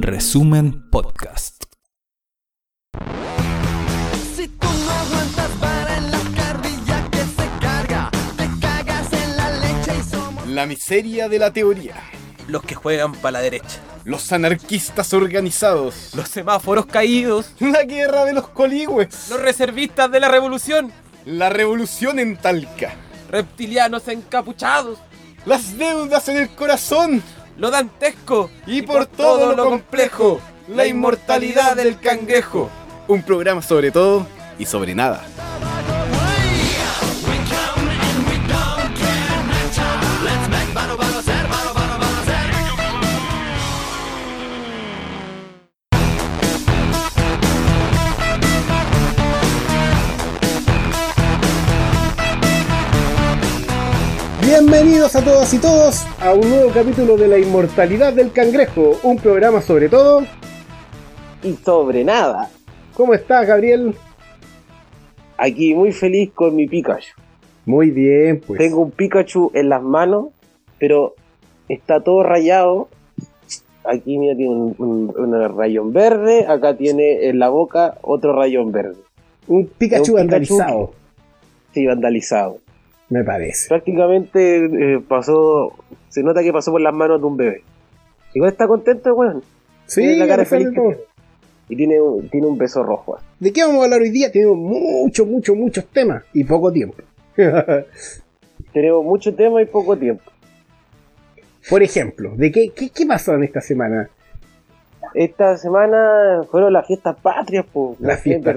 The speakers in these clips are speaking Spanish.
Resumen Podcast. Si tú no aguantas para en la carrilla que se carga, te cagas en la leche y somos. La miseria de la teoría. los que juegan para la derecha, Los anarquistas organizados. los semáforos caídos, La guerra de los coligües. los reservistas de la revolución, La revolución en Talca. reptilianos encapuchados, Las deudas en el corazón. Lo dantesco Y, por, todo, lo complejo. La inmortalidad del cangrejo. Un programa sobre todo y sobre nada. Bienvenidos a todas y todos a un nuevo capítulo de la inmortalidad del cangrejo, un programa sobre todo. y sobre nada. ¿Cómo estás, Gabriel? Aquí muy feliz con mi Pikachu. Muy bien, pues. Tengo un Pikachu en las manos, pero está todo rayado. Aquí mira, tiene un, un- un rayón verde, acá tiene en la boca otro rayón verde. un Pikachu es un Pikachu vandalizado, Sí, vandalizado. Me parece. Prácticamente eh, pasó, se nota que pasó por las manos de un bebé. Igual está contento, weón. Sí, Tiene la cara feliz que tiene. Y tiene un, tiene un beso rojo. ¿De qué vamos a hablar hoy día? Tenemos muchos, muchos, muchos temas y poco tiempo. Tenemos mucho tema y poco tiempo. Por ejemplo, ¿de qué, qué, qué pasó en esta semana? Esta semana fueron las fiestas patrias, pues. Las fiestas.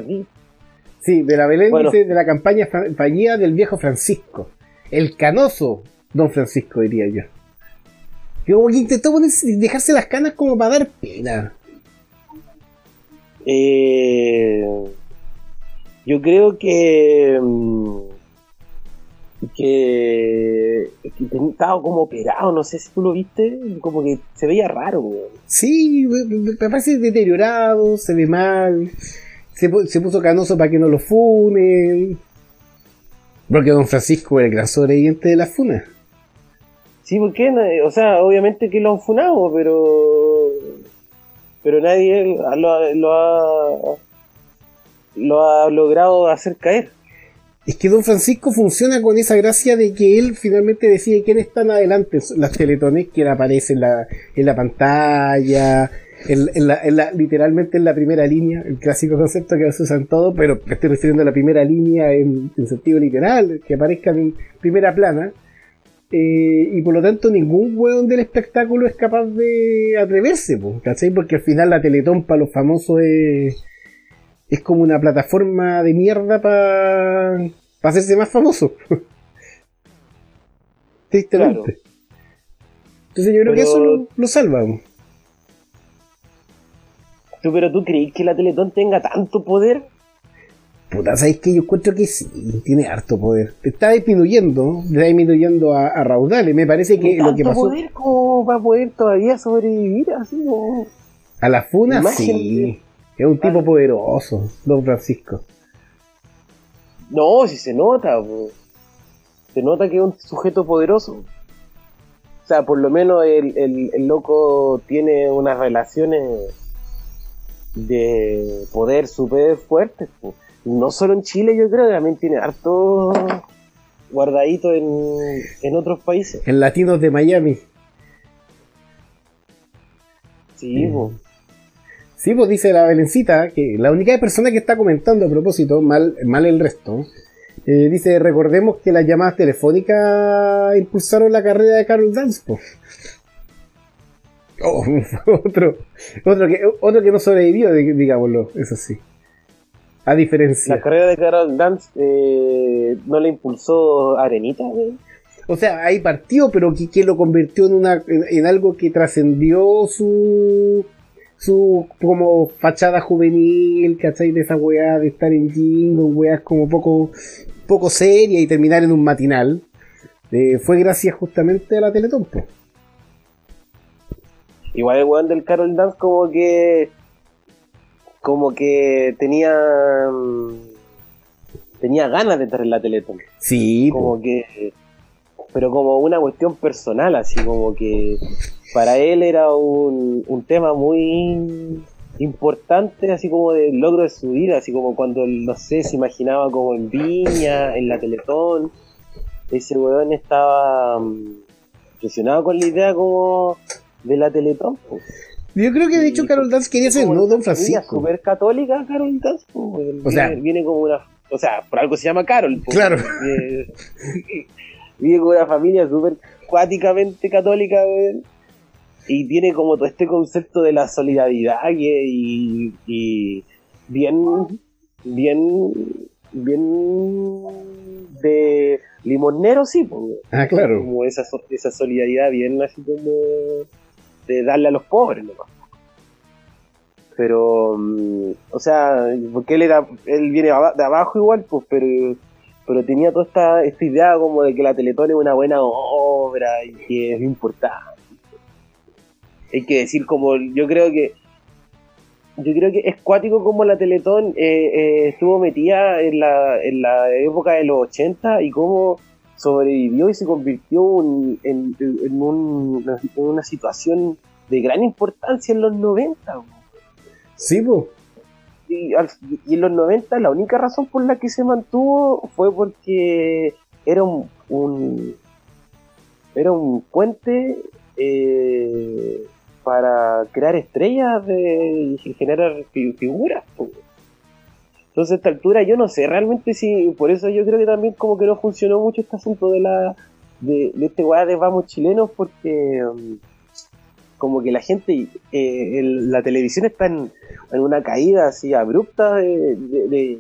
Sí, de la Belén Bueno. dice, de la campaña fa- fallida del viejo Francisco. El canoso Don Francisco, diría yo. Que como que intentó ponerse- dejarse las canas como para dar pena. Eh, yo creo que. mm, Que. que estaba como operado, no sé si tú lo viste. Como que se veía raro, weón. Sí, me parece deteriorado, se ve mal. Se, se puso canoso para que no lo funen. Porque Don Francisco era el gran sobreviviente de la funa. Sí, ¿por qué? No- O sea, obviamente que lo han funado, pero. Pero nadie lo, ha- lo ha. Lo ha logrado hacer caer. Es que Don Francisco funciona con esa gracia de que él finalmente decide quién están adelante. Las teletones que aparecen en la, en la pantalla, en, en la, en la- literalmente en la primera línea, el clásico concepto que se usan todo, pero me estoy refiriendo a la primera línea en, en sentido literal, que aparezcan en primera plana. Eh, y por lo tanto ningún hueón del espectáculo es capaz de atreverse, po, ¿cachai? Porque al final la Teletón para los famosos es, es como una plataforma de mierda para hacerse más famoso. Tristemente. Claro. Entonces yo creo que eso lo, lo salva. ¿Tú, pero tú crees que la Teletón tenga tanto poder? Puta, ¿sabes que Yo encuentro que sí, tiene harto poder. Está disminuyendo, está disminuyendo a, a raudales. Me parece que lo que pasó poder como para poder todavía sobrevivir así como... a la funa, sí. Es un tipo poderoso, Don Francisco. No, si se nota, po. se nota que es un sujeto poderoso. O sea, por lo menos el, el, el loco tiene unas relaciones de poder súper fuertes. po. No solo en Chile, yo creo, también tiene harto guardadito en, en otros países. En Latinos de Miami. Sí. Sí, pues dice la Belencita, que la única persona que está comentando a propósito, mal, mal el resto, eh, dice, recordemos que las llamadas telefónicas impulsaron la carrera de Carol Dance. po". Oh, otro, otro, que, otro que no sobrevivió, di- digámoslo, eso sí. A diferencia. La carrera de Carol Dance eh, no le impulsó Arenita, güey. O sea, ahí partió, pero que, que lo convirtió en, una, en, en algo que trascendió su su como fachada juvenil, ¿cachai? De esa weá de estar en jingo, weas como poco, poco seria y terminar en un matinal. Eh, fue gracias justamente a la Teletón, po. Igual el weón del Carol Dance como que como que tenía mm, tenía ganas de estar en la Teletón. Sí, po. Como que pero como una cuestión personal, así como que para él era un, un tema muy importante, así como del logro de su vida, así como cuando, no sé, se imaginaba como en Viña, en la Teletón, ese weón estaba mm, impresionado con la idea como de la Teletón. pues. Yo creo que de hecho Y- Carol Dance quería ser no Don Francisco. Súper católica, Carol Dance. pues. O sea- viene, viene como una. O sea, por algo se llama Carol. pues, Claro. Viene, viene como una familia súper cuáticamente católica. Y tiene como todo este concepto de la solidaridad que- y, y bien. Bien. Bien. De limonero, sí, pues. Ah, claro. Como esa, esa solidaridad bien así como de darle a los pobres nomás. Pero, mm, o sea, porque él era, él viene de abajo igual, pues, pero, pero tenía toda esta, esta idea como de que la Teletón es una buena obra y que es importante. Hay que decir como, yo creo que yo creo que es cuático como la Teletón eh, eh, estuvo metida en la, en la época de los 80 y cómo sobrevivió y se convirtió en, en- en un- en una situación de gran importancia en los 90. güey. Sí, pues. Y, en los 90 la única razón por la que se mantuvo fue porque era un, un- era un puente eh, para crear estrellas de, y generar fi- figuras. Entonces a esta altura yo no sé realmente si, por eso yo creo que también como que no funcionó mucho este asunto de la de, este weá de vamos chilenos porque um, como que la gente, eh, la televisión está en, en una caída así abrupta de, de, de-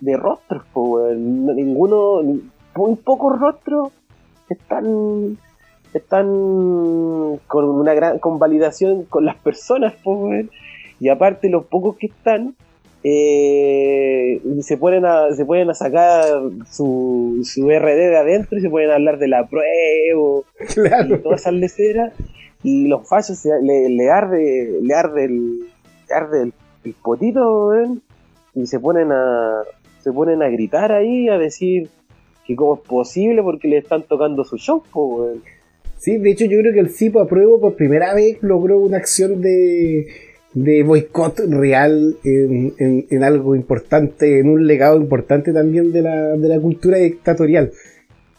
de rostros. No- ninguno, ni- muy pocos rostros están están con una gran convalidación con las personas, weón. y aparte los pocos que están eh, se ponen a se pueden a sacar su, su RD de adentro y se pueden hablar de la prueba y todas esas leceras y los fallos se- le, le arde le arde el, le arde el, el potito y se ponen a se ponen a gritar ahí a decir que cómo es posible porque le están tocando su show. Sí, de hecho yo creo que el CIPO apruebo por primera vez logró una acción de, de boicot real en, en- algo importante, en un legado importante también de la, de la cultura dictatorial,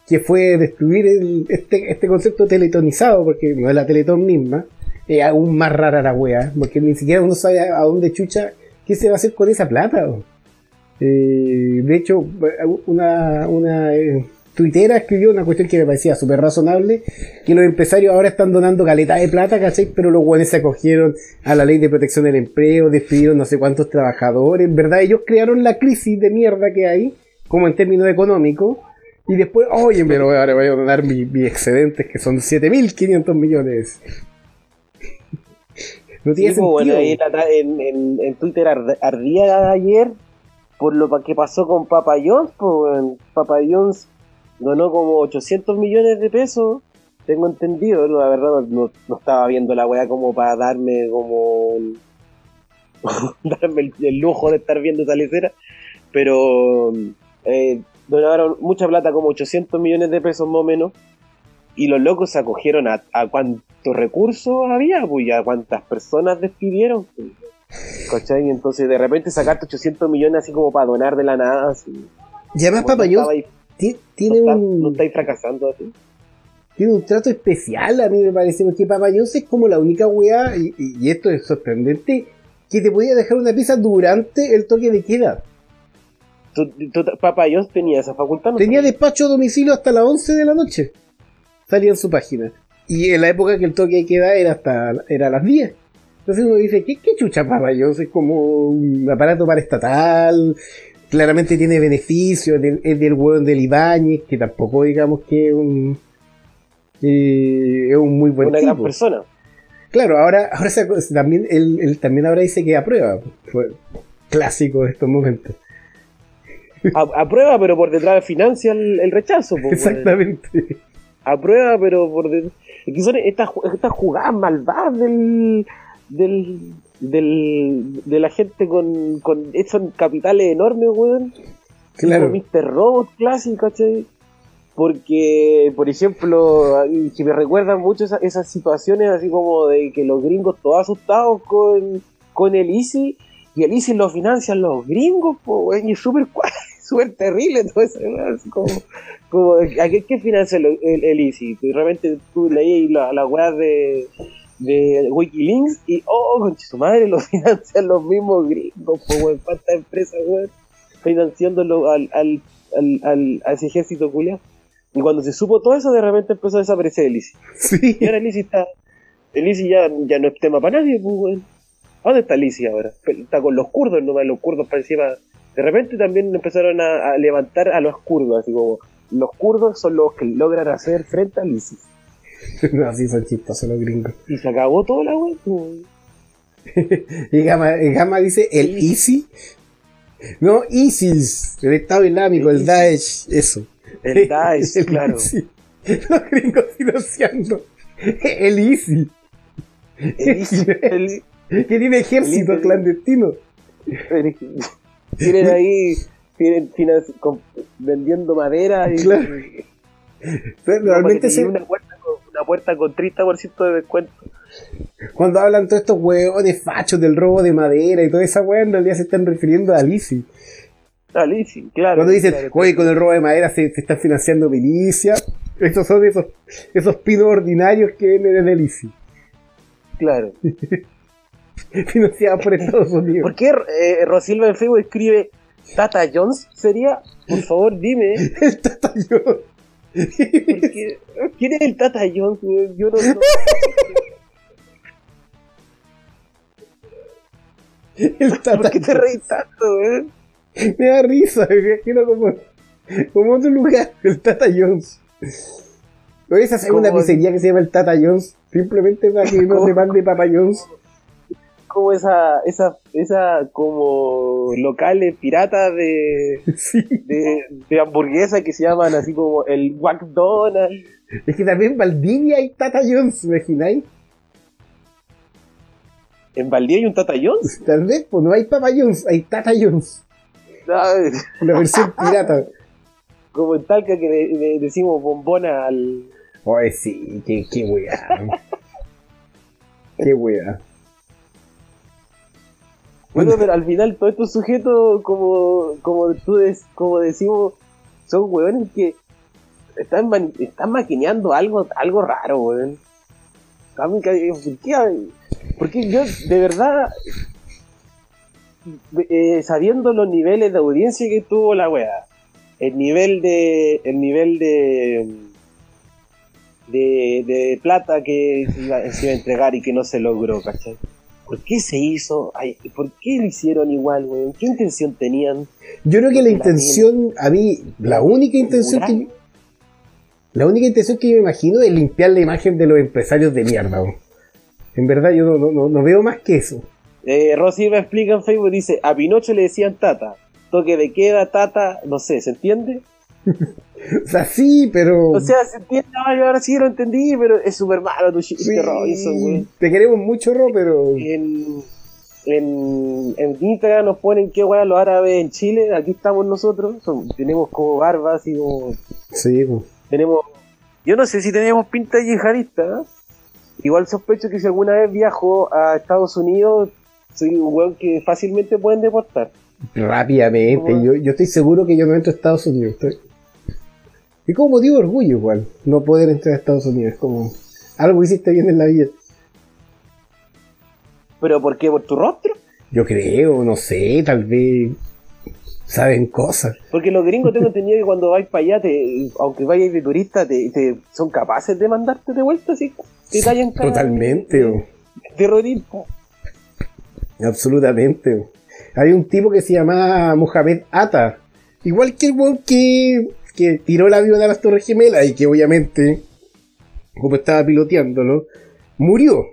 que fue destruir el- este, este concepto teletonizado, porque no es la teletón misma, es aún más rara la wea, porque ni siquiera uno sabe a dónde chucha, qué se va a hacer con esa plata. Eh, de hecho, una, una eh, tuitera escribió una cuestión que me parecía súper razonable, que los empresarios ahora están donando caleta de plata, ¿cachai? Pero los buenos se acogieron a la ley de protección del empleo, despidieron no sé cuántos trabajadores, en verdad ellos crearon la crisis de mierda que hay, como en términos económicos, y después, oye, pero ahora voy a donar mi- mis excedentes, que son 7.500 millones. No tiene Sí, sentido. bueno, ahí en, la- en- en- en Twitter ard- ardía ayer por lo que pasó con Papa John's. po, weón. Papa John's donó como 800 millones de pesos, tengo entendido. La verdad no, no- no estaba viendo la weá como para darme como un- darme el, el lujo de estar viendo esa lecera, pero eh, donaron mucha plata, como 800 millones de pesos más o menos. Y los locos se acogieron a, a cuántos recursos había, pues, y a cuántas personas despidieron. pues. ¿Cachai? Entonces de repente sacaste 800 millones así como para donar de la nada. Así, Y además No tiene un... no estáis fracasando así. tiene un trato especial a mí me parece, porque Papa es como la única weá, y, esto es sorprendente, que te podía dejar una pieza durante el toque de queda. ¿Tú, tú, Papa tenía esa facultad? ¿no? Tenía despacho a domicilio hasta las 11 de la noche. Salía en su página. Y en la época que el toque de queda era hasta era a las 10. Entonces uno dice, ¿qué, qué chucha Papa? Es como un aparato paraestatal. Claramente tiene beneficios. Es del, hueón del Ibáñez, que tampoco digamos que es un... eh, es un muy buen Una tipo. gran persona. Claro, ahora, ahora se también, él, él también ahora dice que aprueba. Fue clásico de estos momentos. A- Aprueba, pero por detrás financia el, el rechazo. po. Exactamente. Aprueba, pero por detrás. Es que son estas, estas jugadas malvadas del. del. Del de la gente con. con esos capitales enormes, weón. Claro. Como Mr. Robot clásico, ¿cachai? Porque, por ejemplo, y que me recuerdan mucho esa- esas situaciones así como de que los gringos todos asustados con, con el Easy y el Easy lo financian los gringos, pues, weón, y es súper terrible todo eso, así como, como ¿a qué, qué financia el, el, el? De repente tú leí las la weas de, de Wikilinks y, oh, con su madre, lo financian los mismos gringos, pues, weón, cuántas empresas, weón, financiándolo al, al, al, al- a ese ejército culiao. Y cuando se supo todo eso, de repente empezó a desaparecer el Easy. Sí. Y ahora el Easy está. El ya, ya no es tema para nadie, pues, weón. ¿A ¿Dónde está el Easy ahora? Está con los kurdos nomás, los kurdos para encima. De repente también empezaron a, a levantar a los kurdos, así como los kurdos son los que logran hacer frente al ISIS. No, sí son chistosos los gringos. Y se acabó toda la wea. pues. Y Gama, Gama dice el ISI. No, ISIS, el Estado Islámico, el Daesh, eso. El Daesh, El claro. Los gringos financiando el ISI. El ISIS, el- Que tiene ejército El clandestino. tienen ahí, tienen, vendiendo madera y, Claro. Realmente y se- una puerta con, una puerta con 30% de descuento. cuando hablan todos estos hueones fachos del robo de madera y toda esa hueá, en realidad se están refiriendo al ISI. Al ISIS, claro. Cuando dicen, claro. oye, con el robo de madera se, se están financiando milicia, esos son esos, esos pinos ordinarios que vienen del ISI, Claro. financiados por Estados Unidos. ¿Por qué eh, Rosilva en Facebook escribe Tata Jones? ¿Sería? Por favor, dime. El Tata Jones. ¿Quién es el Tata Jones? Yo no, no- El Tata ¿Por qué te reís tanto, güey? Me da risa, me imagino como, como otro lugar, el Tata Jones. O esa segunda pizzería que se llama el Tata Jones, simplemente para que no te mande Papa Jones. Como esa, esa, esa como locales piratas de, Sí. de, de hamburguesa que se llaman así como el McDonald's. Es que también en Valdivia hay Tata Jones, ¿me imagináis? ¿En Valdivia hay un Tata Jones? Tal vez, pues no hay Papa Jones, hay Tata Jones. La versión pirata. Como en Talca que le, le decimos bombona al... Oye, sí, qué, qué weá. qué weá. Bueno, pero al final todos estos sujetos, como, como tú des- como decimos, son hueones que están, están maquineando algo, algo raro, weón. ¿Por qué? Porque yo, de verdad, eh, sabiendo los niveles de audiencia que tuvo la wea, el nivel de, el nivel de, de, de plata que se iba, se iba a entregar y que no se logró, ¿cachai? ¿Por qué se hizo? Ay, ¿Por qué lo hicieron igual, weón? ¿Qué intención tenían? Yo creo que la intención, a mí, la única intención que. La única intención que yo me imagino es limpiar la imagen de los empresarios de mierda. weón. En verdad, yo no, no- no- no veo más que eso. Eh, Rosy me explica en Facebook, dice, a Pinocho le decían tata. Toque de queda, tata, no sé, ¿se entiende? O sea, sí, pero. O sea, se entiende, ay, ahora sí lo entendí, pero es súper malo tu chiste, sí, Robinson, güey. te queremos mucho, Ro, pero. En, en, en Instagram nos ponen qué weá los árabes en Chile, aquí estamos nosotros, son- tenemos como barbas y como Sí, pues. tenemos yo no sé si tenemos pinta de yihadista ¿eh? igual sospecho que si alguna vez viajo a Estados Unidos soy un weón que fácilmente pueden deportar Rápidamente. Yo, yo estoy seguro que yo no entro a Estados Unidos. Estoy- Y como motivo de orgullo, igual. No poder entrar a Estados Unidos. Es como. Algo hiciste bien en la vida. pero ¿por qué? ¿por tu rostro? Yo creo, no sé, tal vez. Saben cosas. porque los gringos tengo entendido que cuando vais para allá te, aunque vayas de turista te, te- son capaces de mandarte de vuelta así te hayan cara Totalmente, de terrorista absolutamente. Hay un tipo que se llama Mohamed Atta. Igual que el que, que tiró el avión a las Torres Gemelas y que obviamente, como estaba piloteándolo, murió.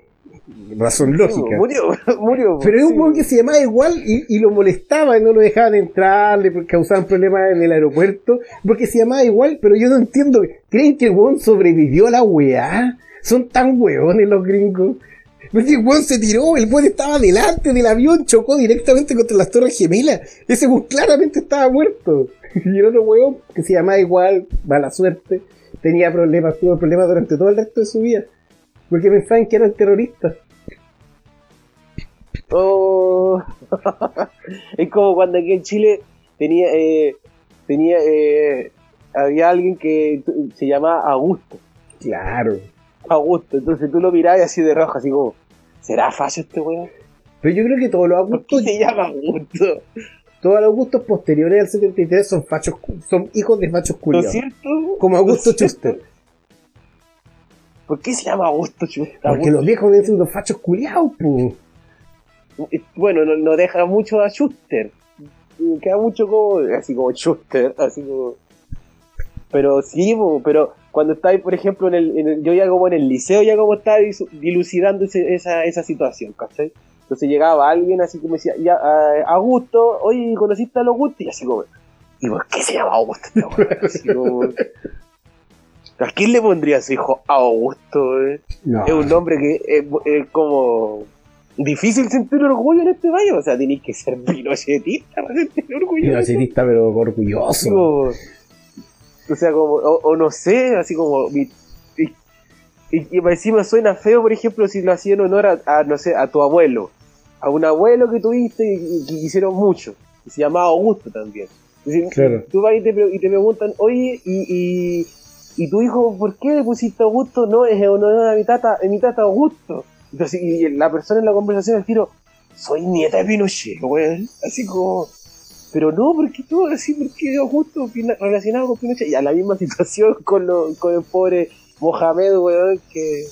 Razón lógica. murió murió Pero es un weón que se llamaba igual y, y lo molestaba y no lo dejaban entrar, le causaban problemas en el aeropuerto, porque se llamaba igual, pero yo no entiendo. ¿Creen que el weón sobrevivió a la weá? Son tan weones los gringos. Porque el weón se tiró, el weón estaba delante del avión, chocó directamente contra las torres gemelas. Ese weón claramente estaba muerto. Y el otro weón, que se llamaba igual, mala suerte, tenía problemas, tuvo problemas durante todo el resto de su vida. Porque pensaban que eran terroristas. Oh. es como cuando aquí en Chile tenía, eh, tenía, eh, había alguien que se llamaba Augusto. Claro. Augusto, entonces tú lo mirabas así de rojo, así como, ¿será facho este weón? Pero yo creo que todos los ¿Por qué Augustos, se llama Augusto? Todos los Augustos posteriores al 73 son fachos, son hijos de fachos ¿No es culiados. cierto? Como Augusto ¿No es cierto? Chuster. ¿Por qué se llama Augusto Chuster? Porque los viejos vienen siendo fachos culiados, pu. Bueno, no, no deja mucho a Schuster. Queda mucho como, así como Schuster, así como... Pero sí, po, pero cuando estáis, por ejemplo, en el, en el- yo ya como en el liceo, ya como estaba dilucidando ese- esa, esa situación, ¿cachai? Entonces llegaba alguien así como decía, ya, ah, Augusto, oye, ¿conociste a Augusto? Y así como, ¿y por qué se llama Augusto? este? Así como, ¿A quién le pondría a su hijo Augusto? eh? No. es un nombre que es, es como difícil sentir orgullo en este país. O sea, tenéis que ser pinochetista para sentir orgullo. Pinochetista, pero orgulloso. Como- o sea, como, o, o no sé, así como. Y, y, encima suena feo, por ejemplo, si lo hacía en honor a, a, no sé, a tu abuelo. A un abuelo que tuviste y, que quisieron mucho. Y se llamaba Augusto también. Decir, Claro. Tú vas y te, y te preguntan, oye, y, y, y tu hijo, ¿por qué le pusiste Augusto? No, es en honor a mi tata, a mi tata Augusto. Entonces, y la persona en la conversación al tiro, soy nieta de Pinochet, weón. Así como, pero no, ¿por qué tú así? ¿Por qué Augusto relacionado con Pinochet? Y a la misma situación con, lo, con el pobre Mohamed, weón, que,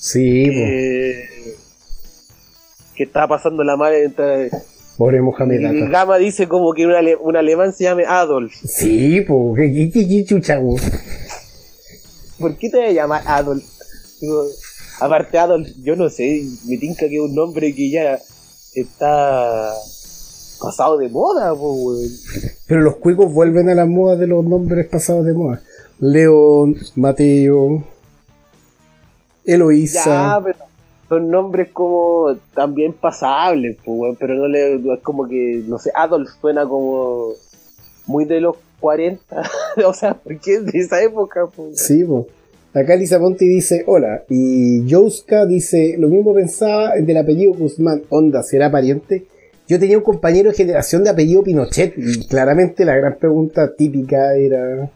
Sí, po. que, que estaba pasando la madre entre... Pobre Mohamed Atta. Gama dice como que un, ale- un alemán se llame Adolf. Sí, po. ¿Qué, qué, qué, qué chucha, po? ¿Por qué te voy a llamar Adolf? Digo, aparte Adolf, yo no sé, me tinca que es un nombre que ya está pasado de moda, po, weón. Pero los cuicos vuelven a las modas de los nombres pasados de moda. León, Mateo, Eloísa. Ya, pero son nombres como también pasables, weón, pero no le, es como que, no sé, Adolf suena como muy de los 40, o sea, porque es de esa época, po. Sí, po. Acá Lisa Ponti dice, hola. Y Jouska dice, lo mismo pensaba el del apellido Guzmán. Onda, ¿será pariente? Yo tenía un compañero de generación de apellido Pinochet. Y claramente la gran pregunta típica era...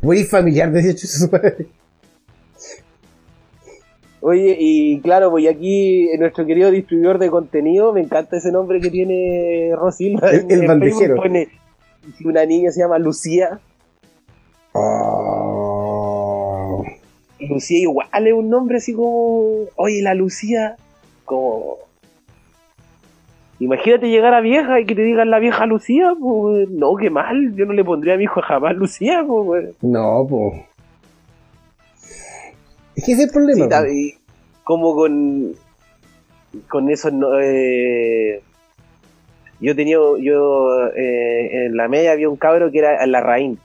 Muy familiar, su padre. Oye, y claro, pues aquí en nuestro querido distribuidor de contenido, me encanta ese nombre que tiene Rosilda. El- el bandejero. Pone, una niña se llama Lucía, Oh. Lucía igual es un nombre así como, oye, la Lucía, como... Imagínate llegar a vieja y que te digan la vieja Lucía, pues no, qué mal, yo no le pondría a mi hijo jamás Lucía, pues. No, po. Es que ese es el problema. Sí, y como con con eso no, eh, yo tenía yo eh, en la media había un cabro que era la raíz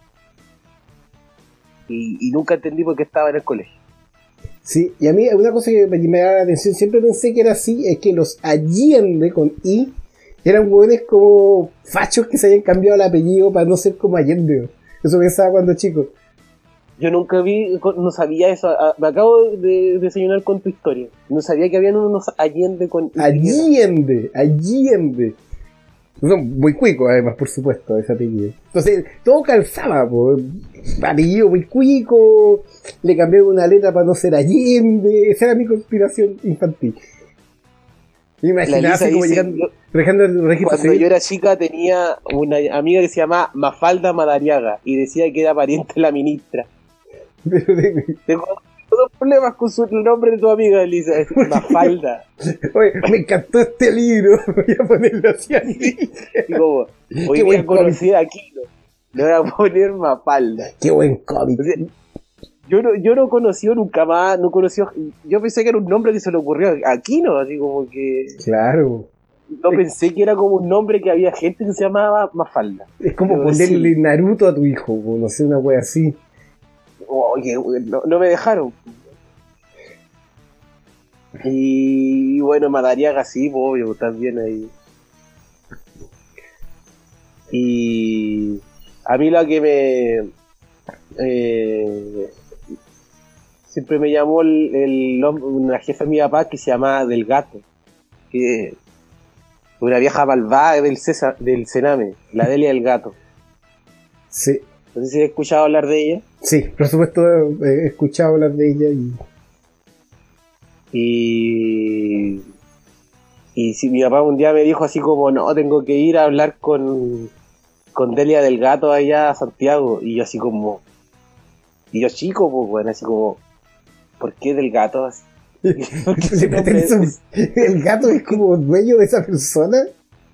y, y nunca entendí por qué estaba en el colegio Sí, y a mí una cosa que me, me da la atención, siempre pensé que era así, es que los Allende con I eran hueones como fachos que se habían cambiado el apellido para no ser como Allende. Eso pensaba cuando chico. yo nunca vi no sabía eso me acabo de desayunar con tu historia no sabía que habían unos Allende con I. Allende, Allende. Son muy cuicos, además, por supuesto, ese apellido. Entonces, todo calzaba, po. Apellido muy cuico, le cambié una letra para no ser Allende. Esa era mi conspiración infantil. Imaginaba así como llegando, yo- dejando el registro cuando yo era chica tenía una amiga que se llamaba Mafalda Madariaga y decía que era pariente de la ministra Pero de- Tengo problemas con su, el nombre de tu amiga, Elisa. Es Mafalda. Oye, me encantó este libro. Voy a ponerlo así. así. Como, hoy día buen conocí a Aquino. Le voy a poner Mafalda. Qué buen cómic. O sea, yo no, yo no conocí nunca más, no conocí. Yo pensé que era un nombre que se le ocurrió a Aquino, así como que. Claro. No pensé que era como un nombre que había gente que se llamaba Mafalda. Es como Pero ponerle sí. Naruto a tu hijo, no sé, una wea así. Oye, no, me dejaron. Y bueno, Madariaga sí, pues, obvio, también ahí. Y, A mí lo que me. eh, siempre me llamó el, el una jefa de mi papá que se llamaba Del Gato. Que, una vieja malvada del, César, del Sename, la Delia del Gato. Sí, No sé si he escuchado hablar de ella. sí, por supuesto he escuchado hablar de ella y Y. Y si mi papá un día me dijo así como, no, tengo que ir a hablar con, con Delia del Gato allá a Santiago. Y yo así como. Y yo chico, pues, bueno, así como. ¿Por qué del gato? Así? ¿Por qué ese Le nombre pertenece es- un- el gato es como dueño de esa persona.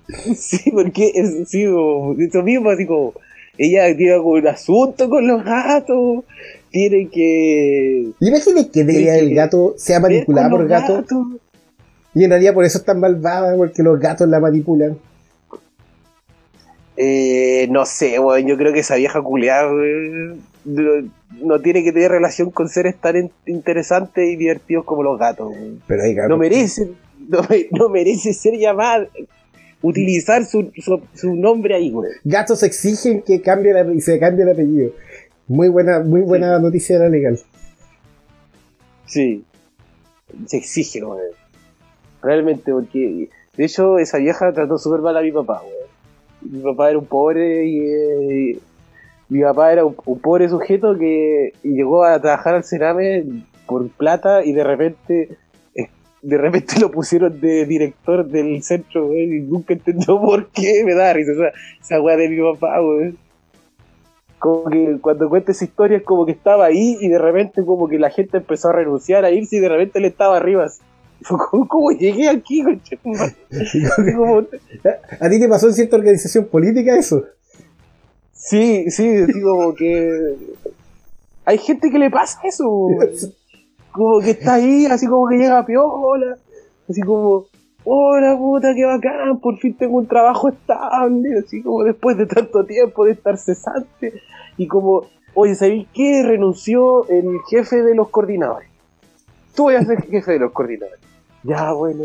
Sí, porque es sí, como, eso mismo, así como. Ella tiene un asunto con los gatos. Tiene que. Imagínate que del sí. gato sea manipulada por gatos gatos. y en realidad por eso es tan malvada, porque los gatos la manipulan. Eh, no sé, weón, yo creo que esa vieja culiada weón, no, no tiene que tener relación con seres tan in- interesantes y divertidos como los gatos. Pero hay gatos. No merece, no, no merece ser llamada, utilizar su, su, su nombre ahí, weón. Gatos exigen que cambie la- se cambie el apellido. Muy buena, muy buena noticia de la legal. Sí, se exige, weón. Realmente, porque de hecho esa vieja trató súper mal a mi papá, weón. Mi papá era un pobre y, eh, mi papá era un, un pobre sujeto que llegó a trabajar al Cerame por plata y de repente de repente lo pusieron de director del centro, y nunca entendió por qué, me da risa esa, esa weá de mi papá, weón. Como que cuando cuenta esa historia es como que estaba ahí y de repente como que la gente empezó a renunciar a irse y de repente él estaba arriba. así. ¿Cómo llegué aquí, como- ¿A ti te pasó en cierta organización política eso? Sí, sí, así como que. Hay gente que le pasa eso. como que está ahí, así como que llega piola, así como, hola puta, qué bacán, por fin tengo un trabajo estable, así como después de tanto tiempo de estar cesante, y como, oye, ¿sabéis qué? Renunció el jefe de los coordinadores. Tú voy a ser jefe de los coordinadores. Ya, bueno.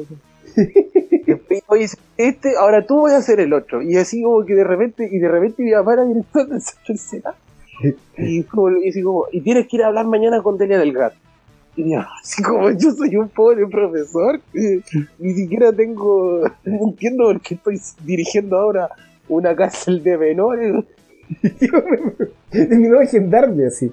Después, Oye, este, ahora tú voy a ser el otro. Y así como que de repente, y de repente mi papá era director del centro. Y, como- y así como, y tienes que ir a hablar mañana con Delia del Yo, así como yo soy un pobre profesor, ni siquiera tengo, no entiendo por qué estoy dirigiendo ahora una cárcel de menores. Terminó de gendarme así.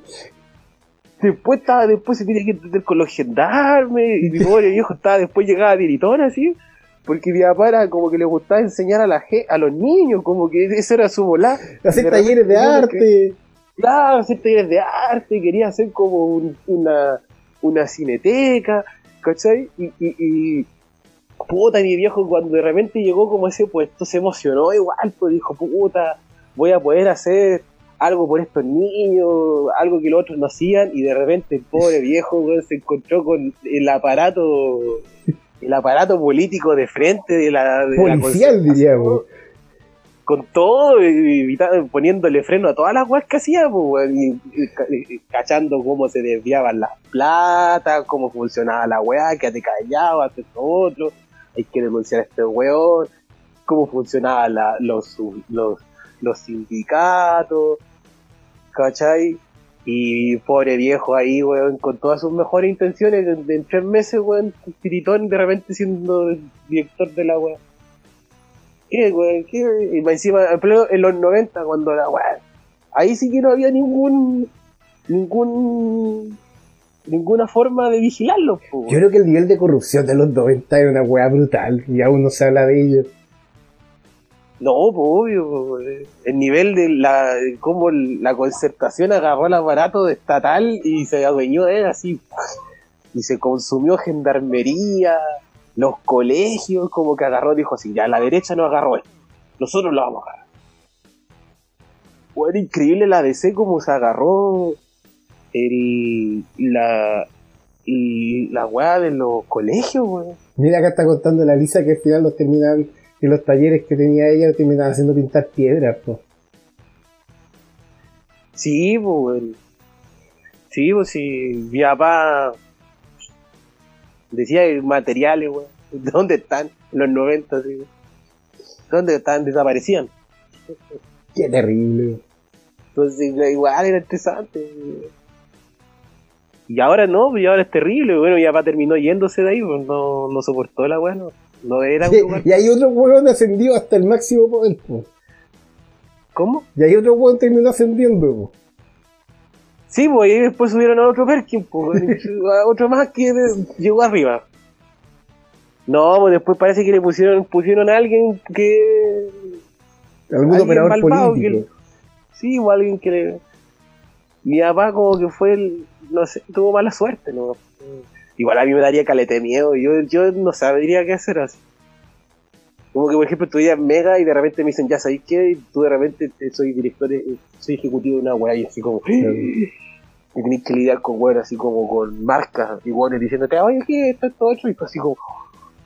Después estaba, después se tiene que entender con los gendarmes, y mi pobre viejo estaba, después llegaba tiritón así, porque mi papá era como que le gustaba enseñar a la a los niños, como que esa era su volá. Hacer talleres de arte. claro, hacer talleres de arte, quería hacer como un- una, una cineteca, ¿cachai? Y, y, y puta, mi viejo cuando de repente llegó como ese puesto se emocionó igual, pues dijo, puta, voy a poder hacer algo por estos niños, algo que los otros no hacían, y de repente el pobre viejo weón, se encontró con el aparato el aparato político de frente de la, de la Policial, diríamos. Con todo, y poniéndole freno a todas las weas que hacía, weón, y, y ca- y cachando cómo se desviaban las platas, cómo funcionaba la wea, quédate callado, haces esto otro, hay que denunciar a este weón, cómo funcionaban los, sindicatos, ¿cachai? Y pobre viejo ahí, weón, con todas sus mejores intenciones, en, en tres meses, weón, tiritón de repente siendo director de la wea. ¿Qué, weón? ¿Qué? Y encima, en los 90, cuando la weá. Ahí sí que no había ningún. ningún. ninguna forma de vigilarlo, po, Yo creo que el nivel de corrupción de los 90 era una weá brutal y aún no se habla de ello. No, pues obvio, po, eh. el nivel de la. de cómo la concertación agarró el aparato estatal y se adueñó de él así. Y se consumió gendarmería, los colegios, como que agarró, dijo así, ya la derecha no agarró esto, nosotros lo vamos a agarrar. Fue increíble la DC como se agarró el, la, y la weá de los colegios, weón. Mira acá está contando la Lisa que al final los terminaban, en los talleres que tenía ella, los terminaban haciendo pintar piedras, po. Sí, pues. Sí, pues, sí. Mi papá decía materiales, weón. ¿Dónde están? En los 90, sí. ¿Dónde están? Desaparecían. Qué terrible. Entonces, igual era estresante. Y ahora no, y ahora es terrible. Bueno, ya va terminó yéndose de ahí, pues no, no soportó la weá, no, no era un lugar. Y hay otro weón ascendido hasta el máximo poder, po. ¿Cómo? Y hay otro weón terminó ascendiendo, po. Sí, pues y después subieron a otro Perkin, pues, a otro más que llegó arriba. No, pues después parece que le pusieron, pusieron a alguien que. Algún Alguien operador malvado político. Sí, o alguien que le. Mi papá, como que fue el. No sé, tuvo mala suerte, ¿no? Igual a mí me daría calete miedo, yo, yo no sabría qué hacer así. Como que, por ejemplo, estudias Mega y de repente me dicen, ya sabéis qué, y tú de repente te- soy director, eh, soy ejecutivo de una weá y así como. Y tenés que lidiar con weón así como con marcas y weones diciéndote, oye, ¿qué? Esto es todo hecho. Y tú así como,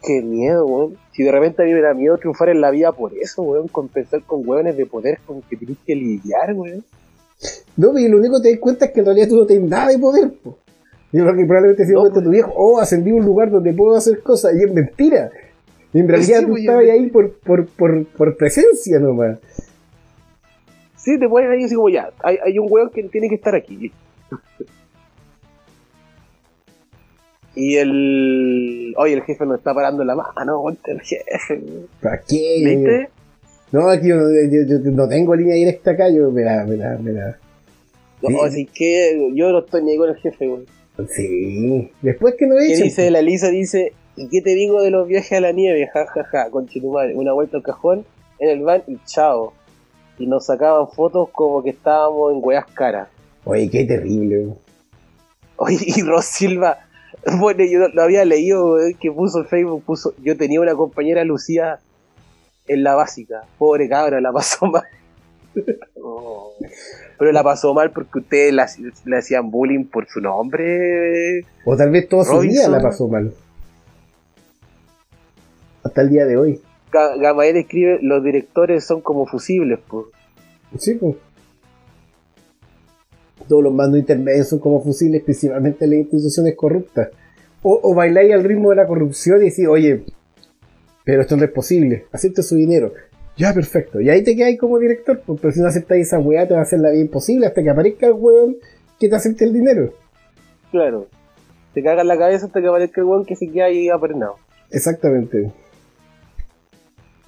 qué miedo, weón. Si de repente a mí me da miedo triunfar en la vida por eso, weón, compensar con weones de poder con que tenés que lidiar, weón. No, y lo único que te das cuenta es que en realidad tú no tienes nada de poder, po. Yo creo que probablemente dio No, cuenta tu viejo, oh, ascendí a un lugar donde puedo hacer cosas, y es mentira. Y en realidad Sí, tú estabas ahí por, por, por, por presencia nomás. Sí, te ponen ahí así como, ya, hay, hay un weón que tiene que estar aquí. Y el. Oye, el jefe nos está parando la mano, ponte el jefe. ¿Para qué? ¿Viste? No, aquí yo, yo- yo no tengo línea directa acá, yo la, me la. No, Sí. así que yo no estoy ni con el jefe, weón. Sí. Después que no ¿Qué echen. dice la Lisa? Dice, ¿y qué te digo de los viajes a la nieve? Ja, ja, ja, con madre. Una vuelta al cajón, en el van y chao. Y nos sacaban fotos como que estábamos en weas caras. Oye, qué terrible. Oye, y Ros Silva, bueno, yo lo- había leído, weón, que puso en Facebook, puso, yo tenía una compañera Lucía en la básica. Pobre cabra, la pasó mal. Oh. Pero la pasó mal porque ustedes la- le hacían bullying por su nombre. O tal vez toda su vida Robinson. la pasó mal. Hasta el día de hoy. Gamael escribe, los directores son como fusibles, pues. Sí, pues. Todos los mandos intermedios son como fusiles, principalmente en las instituciones corruptas. O, o bailáis al ritmo de la corrupción y decís, oye, pero esto no es posible, acepte su dinero. Ya, perfecto. Y ahí te quedáis como director, pues, pero si no aceptáis esa weá, te va a hacer la vida imposible hasta que aparezca el weón que te acepte el dinero. Claro. Te cagan la cabeza hasta que aparezca el weón que se queda ahí aprenado. Exactamente.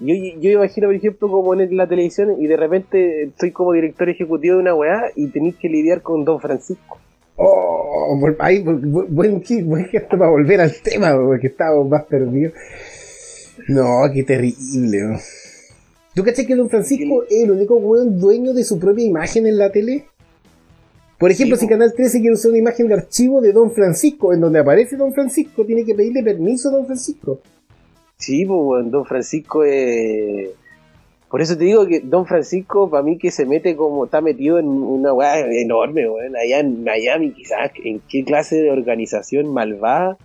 Yo, yo imagino, por ejemplo, como en la televisión y de repente estoy como director ejecutivo de una weá y tenéis que lidiar con Don Francisco. Oh, ay, bu- bu- buen, buen gesto para volver al tema, porque estábamos más perdidos. No, qué terrible. ¿Tú caché que Don Francisco es el único weón dueño de su propia imagen en la tele? Por ejemplo, Sí, si. Canal 13 quiere usar una imagen de archivo de Don Francisco, en donde aparece Don Francisco, tiene que pedirle permiso a Don Francisco. Sí, pues Don Francisco es... Por eso te digo que Don Francisco, para mí, que se mete como, está metido en una weá enorme, weón, allá en Miami, quizás, en qué clase de organización malvada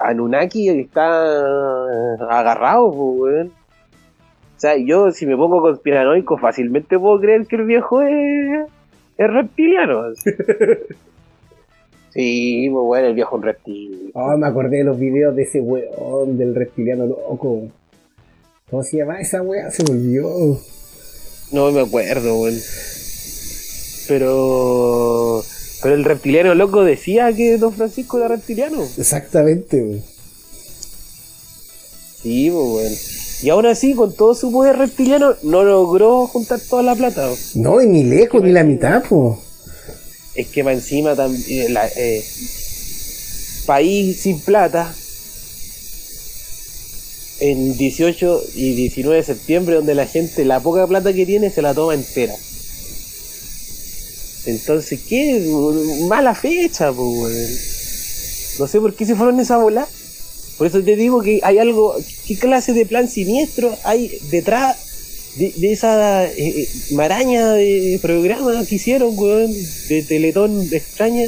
Anunnaki está agarrado, pues, weón. O sea, yo si me pongo conspiranoico, fácilmente puedo creer que el viejo es, es reptiliano. sí, pues bueno, el viejo reptil. Oh, me acordé de los videos de ese weón, del reptiliano loco. ¿Cómo se llama esa weá? Se volvió. No me acuerdo, weón. Pero. Pero el reptiliano loco decía que Don Francisco era reptiliano. Exactamente, weón. Sí, pues, weón. Y aún así, con todo su poder reptiliano, no logró juntar toda la plata. weón. No, y ni lejos, ni la mitad, po. Es que más encima también. país sin plata. En 18 y 19 de septiembre, donde la gente, la poca plata que tiene, se la toma entera. Entonces, qué mala fecha. No sé por qué se fueron esa bola. Por eso te digo que hay algo. ¿Qué clase de plan siniestro hay detrás de, de esa eh, eh, maraña de programa que hicieron, weón? De Teletón extraña.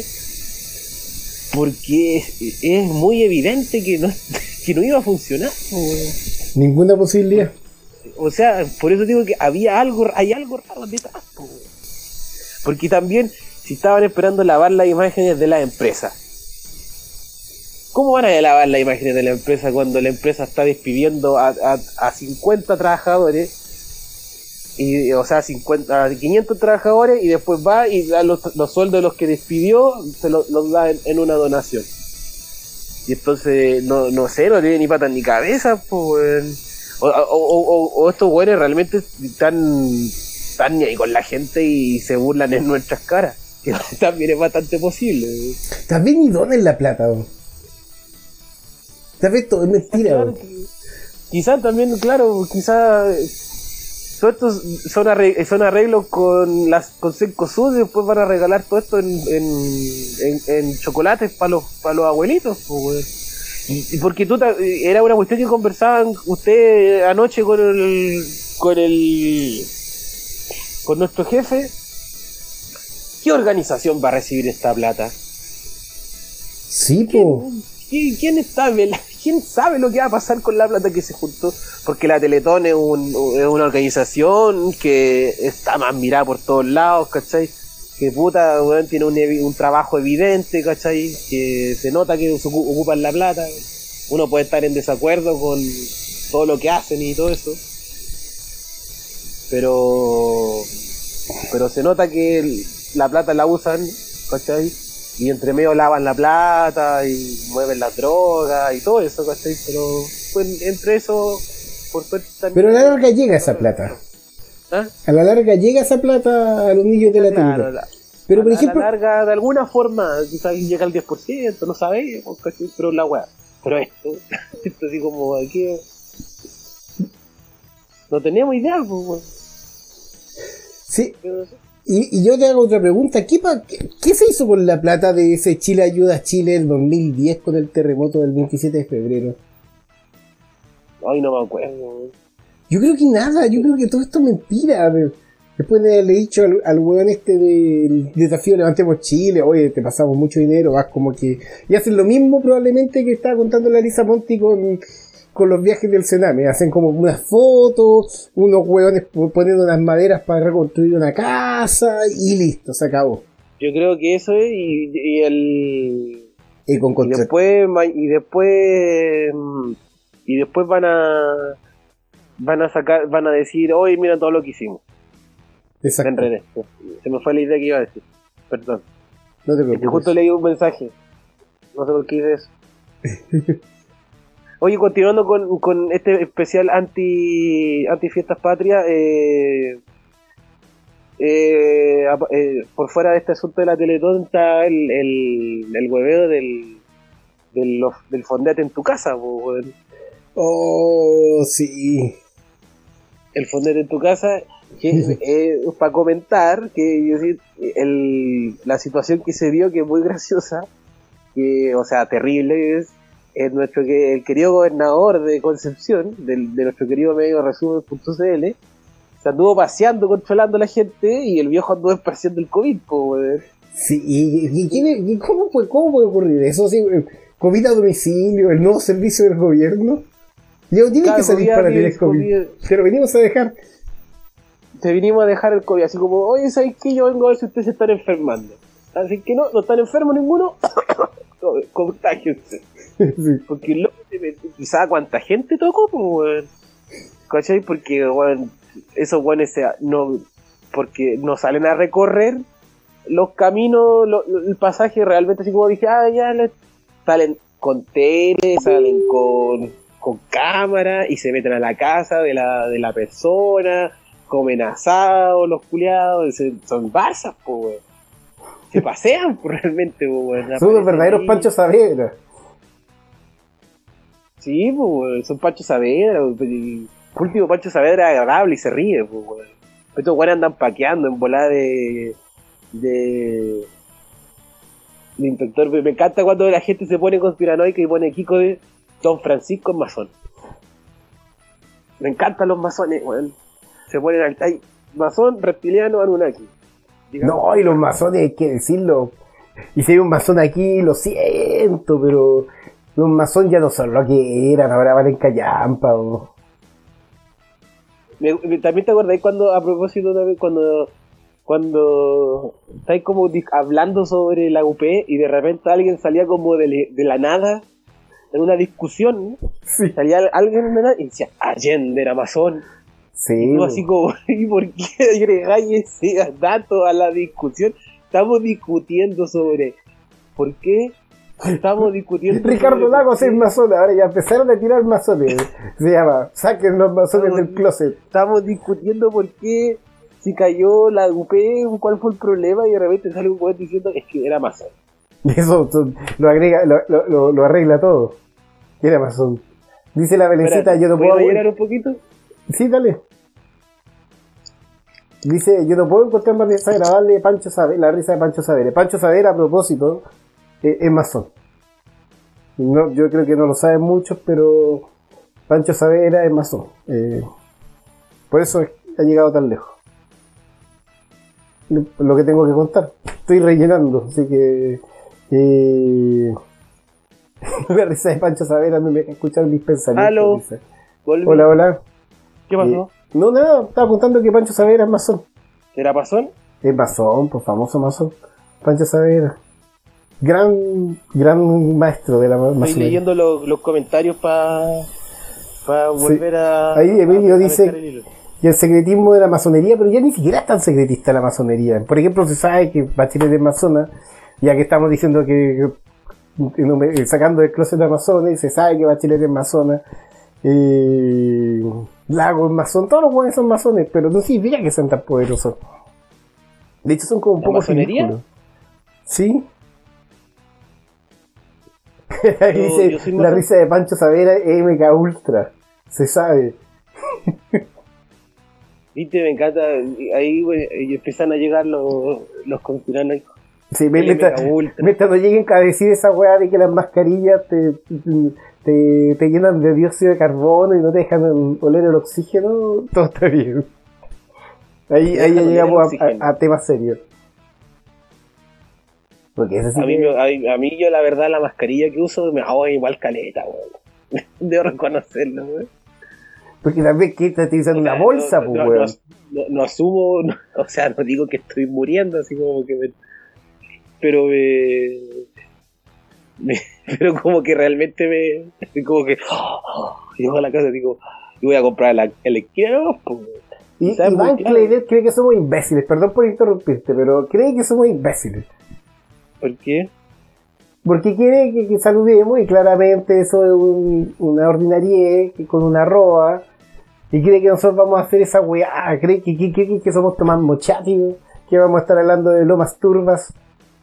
Porque es, es muy evidente que no, que no iba a funcionar, weón. Ninguna posibilidad. O sea, por eso digo que había algo, hay algo raro detrás, weón. Porque también, si estaban esperando lavar las imágenes de la empresa, ¿cómo van a lavar las imágenes de la empresa cuando la empresa está despidiendo a, a, a 50 trabajadores y, o sea, 50, a 500 trabajadores y después va y da los, los sueldos de los que despidió, se lo- los da en, en una donación. Y entonces, no, no sé, no tiene ni patas ni cabeza, pues, o, o, o- estos güeyes realmente están, ni ahí con la gente y se burlan en nuestras caras, que también es bastante posible. También y es la plata. Tal vez todo es mentira, Claro, weón. Quizás también, claro, quizás todos estos son, son arreglos con las con Cencosud y después van a regalar todo esto en, en, en, en chocolates para los, para los abuelitos. Y, porque tú era una cuestión que conversaban usted anoche con el con el con nuestro jefe. ¿Qué organización va a recibir esta plata? Sí, po. ¿Quién, quién está vela- ¿Quién sabe lo que va a pasar con la plata que se juntó? Porque la Teletón es, un- es una organización que está más mirada por todos lados, ¿cachai? Que puta, weón, tiene un, un trabajo evidente, ¿cachai? Que se nota que ocupan la plata. Uno puede estar en desacuerdo con todo lo que hacen y todo eso. Pero pero se nota que la plata la usan, ¿cachai? Y entre medio lavan la plata y mueven las drogas y todo eso, ¿cachai? Pero pues, entre eso, por suerte también... Pero a la larga llega esa plata. ¿Ah? A la larga llega esa plata a los niños de la Claro, la- Pero por a la ejemplo, larga, de alguna forma, quizás llega al 10%, no sabemos, ¿cachai? Pero la weá. Pero esto, esto así como aquí... No teníamos idea, pues, weón. sí. Pero. Y, y yo te hago otra pregunta. ¿Qué, pa- qué, qué se hizo con la plata de ese Chile Ayuda a Chile del 2010 con el terremoto del 27 de febrero? Ay, no me acuerdo. Yo creo que nada, yo creo que todo esto es mentira. de- Después de haberle dicho al, al weón este del desafío Levantemos Chile, oye, te pasamos mucho dinero, vas como que... Y hacen lo mismo probablemente que estaba contando la Lisa Monti con, con los viajes del Sename. Hacen como unas fotos, unos weones po- poniendo unas maderas para reconstruir una casa y listo, se acabó. Yo creo que eso es y, y el... Y con Y contra- después, y después, y después van a, van a sacar, van a decir, oye, mira todo lo que hicimos. Exacto. enredé. Se me fue la idea que iba a decir. Perdón. No te preocupes. justo leí un mensaje. No sé por qué hice eso. Oye, continuando con, con este especial anti, anti fiestas patrias, eh, eh, eh, por fuera de este asunto de la Teletón está el, el, el hueveo del, del, del fondete en tu casa, weón. Oh, sí. el fondete en tu casa, que eh, para comentar que yo sí, el, la situación que se dio, que es muy graciosa, que, o sea, terrible, es, es nuestro que, el querido gobernador de Concepción, del, de nuestro querido medio resumen.cl, se anduvo paseando, controlando a la gente y el viejo anduvo esparciendo el COVID, weón. Sí, y, y- cómo, puede, ¿cómo puede ocurrir eso? Sí, COVID a domicilio, el nuevo servicio del gobierno. Ya no tiene Claro, que salir para tener COVID. COVID. Pero venimos a dejar. te vinimos a dejar el COVID, así como, oye, ¿sabes qué? Yo vengo a ver si ustedes se están enfermando. Así que no, no están enfermos ninguno, contágiense. Sí. Porque loco, quizá cuánta gente tocó, pues. ¿Cachai? Porque, weón, esos se- no, porque no salen a recorrer los caminos, lo- el pasaje realmente así como dije, ah, ya, le- salen con tele, salen con, con cámara y se meten a la casa de la, de la persona, comen asado, los culiados, se- son barzas, pues, weón. Se pasean, pues, realmente, pues. Son los verdaderos. Pancho Saavedra. Sí, pues, son Pancho Saavedra. por último, Pancho Saavedra es agradable y se ríe, pues. Estos weones andan paqueando en volada de. de. de inspector. Me encanta cuando la gente se pone conspiranoica y pone Kiko de Don Francisco en masón. Me encantan los masones, weón. Se ponen al. Ay, masón, reptiliano, Anunnaki. No, y los masones, hay que decirlo. Y si hay un masón aquí, lo siento, pero los masones ya no son lo que eran, ahora van en callampa. también te acordáis cuando, a propósito también, cuando cuando estáis como hablando sobre la UP y de repente alguien salía como de, la nada en una discusión, Sí, salía alguien de la nada y decía, Allende era masón, Sí, Y tú así como, ¿y por qué agregáis ese dato a la discusión? Estamos discutiendo sobre por qué estamos discutiendo Ricardo Lagos es masón, ahora ya empezaron a tirar masones. Se llama, saquen los masones del closet. estamos discutiendo por qué si cayó la UP, cuál fue el problema y de repente sale un weón diciendo es que era masón. Eso son- lo agrega, lo, lo, arregla todo. ¿Quién era masón? Dice la Belencita, yo no ¿puedo rellenar un poquito? Sí, dale. Dice, yo no puedo encontrar más desagradable Pancho Saber, la risa de Pancho Saber. Pancho Saber, a propósito, eh, es masón. No, yo creo que no lo saben muchos, pero Pancho Savera es masón. Eh, por eso es- ha llegado tan lejos. Lo que tengo que contar. Estoy rellenando, así que... eh, la risa de Pancho Savera me escuchar mis pensamientos. Hola, hola. ¿Qué pasó? Eh, no, nada, estaba apuntando que Pancho Savera es masón. ¿Era masón? Es masón, pues famoso masón. Pancho Savera. Gran, gran maestro de la ma- Estoy masonería. leyendo los, los comentarios para volver a. Ahí Emilio a- dice- el. Y el secretismo de la masonería, pero ya ni siquiera es tan secretista la masonería. Por ejemplo, se sabe que Bachelet es masona, ya que estamos diciendo que, me- sacando del closet a masones, se sabe que Bachelet es masona. Eh, Lago es masón, todos los buenos son masones, pero no significa que sean tan poderosos. De hecho, son como un ¿La poco masonería? ridículos. ¿Sí? Yo- dice, yo la risa de Pancho Savera es MK Ultra. Se sabe. Viste, me encanta. Ahí güey, y empiezan a llegar los, los conspiranoicos. Sí, mientras, mientras no lleguen a decir esa weá de que las mascarillas te, te, te llenan de dióxido de carbono y no te dejan oler el oxígeno, todo está bien. Ahí, ahí ya llegamos a, oxígeno. a- a temas serios. Porque ese sí A mí, que- a, a mí yo la verdad la mascarilla que uso me hago igual caleta, weón. Debo reconocerlo, weón. porque también que estás utilizando una bolsa, no, pues no, weón. no, no asumo, o sea, no digo que estoy muriendo, así como que me- pero me, me- pero como que realmente me, como que, llego a la casa y digo, y voy a comprar la, el esquina, pues, Y ¿sabes Iván por qué? Kleider cree que somos imbéciles, perdón por interrumpirte, pero cree que somos imbéciles. ¿Por qué? Porque quiere que, que saludemos y claramente eso es un- una ordinariedad con una arroba y cree que nosotros vamos a hacer esa weá, cree que, que, que- que somos Tomás Mochati, que vamos a estar hablando de Lomas Turbas,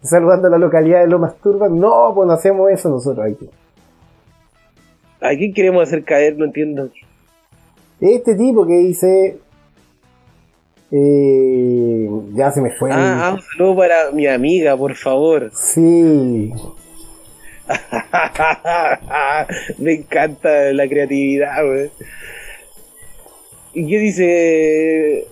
saludando a la localidad de Lomas Turbas. No, pues no hacemos eso nosotros aquí. ¿A quién queremos hacer caer? No entiendo. Este tipo que dice... eh, ya se me fue. Ah, ah, un saludo para mi amiga, por favor. Sí, Me encanta la creatividad, güey. ¿Y qué dice?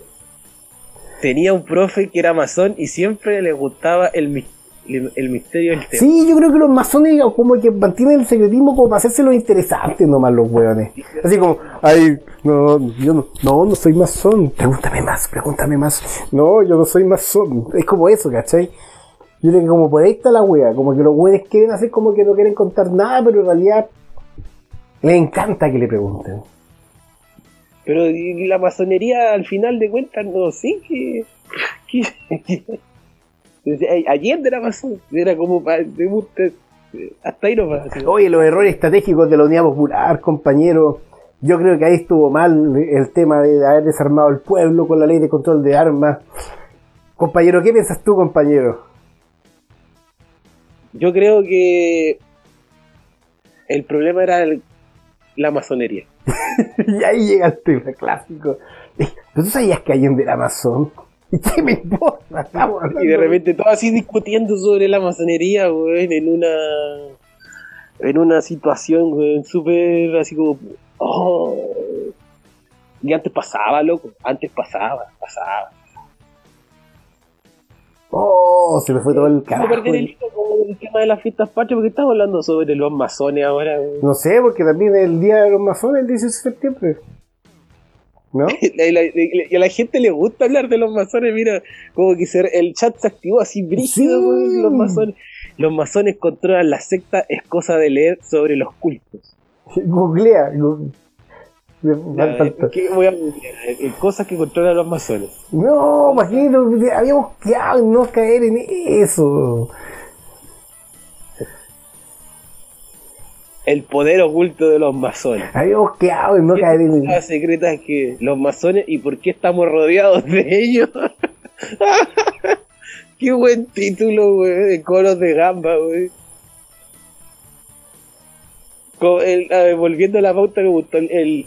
Tenía un profe que era masón y siempre le gustaba el, mis- el, el misterio del tema. Sí, yo creo que los masones como que mantienen el secretismo como para hacerse los interesantes nomás los hueones. Así como, ay, no, yo no, no, no soy masón. Pregúntame más, pregúntame más. No, yo no soy masón. Es como eso, ¿cachai? Yo creo que como por ahí está la wea, como que los hueones quieren hacer como que no quieren contar nada, pero en realidad les encanta que le pregunten. Pero la masonería, al final de cuentas, no sé que. que- Allende era masón, era como para. Hasta ahí no va. Oye, los errores estratégicos de la Unidad Popular, compañero. Yo creo que ahí estuvo mal el tema de haber desarmado el pueblo con la ley de control de armas. Compañero, ¿qué piensas tú, compañero? Yo creo que. El problema era el- la masonería. y ahí llega el tema clásico. Eh, ¿Pero tú sabías que Allende era masón? ¿Y qué me importa? Y de repente todos así discutiendo sobre la masonería, weón, en una. En una situación, weón, súper así como. Oh. Y antes pasaba, loco. Antes pasaba, pasaba. Oh, se me fue todo el carajo. perder el hilo como el tema de las fiestas patrias, porque estamos hablando sobre los masones ahora, weón. No sé, porque también el día de los masones el 18 de septiembre. ¿No? Y, la- y- y a la gente le gusta hablar de los masones, mira, como que se- el chat se activó así brígido, Sí. los masones. Los masones controlan la secta, es cosa de leer sobre los cultos. Googlea. Fal- falta. ¿Qué voy a eh, Cosas que controlan los masones. No, imagínate, habíamos quedado en no caer en eso. El poder oculto de los masones. Habíamos quedado en no caer en Las secretas que los masones y por qué estamos rodeados de ellos. qué buen título, güey, de coros de gamba, güey. Volviendo a la pauta me gustó el, el,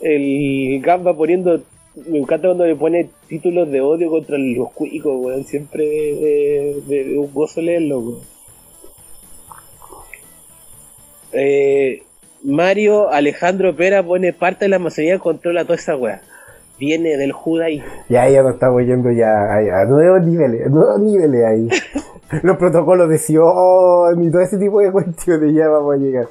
el gamba poniendo me encanta cuando le pone títulos de odio contra los cuicos, weón. Siempre eh, de, de un gozo leerlo, weón. Eh, Mario Alejandro Pera pone parte de la masonería controla toda esa weá. Viene del judaísmo. Ya, ya nos estamos yendo ya a, a nuevos niveles, a nuevos niveles ahí. Los protocolos de Sion y todo ese tipo de cuestiones ya vamos a llegar.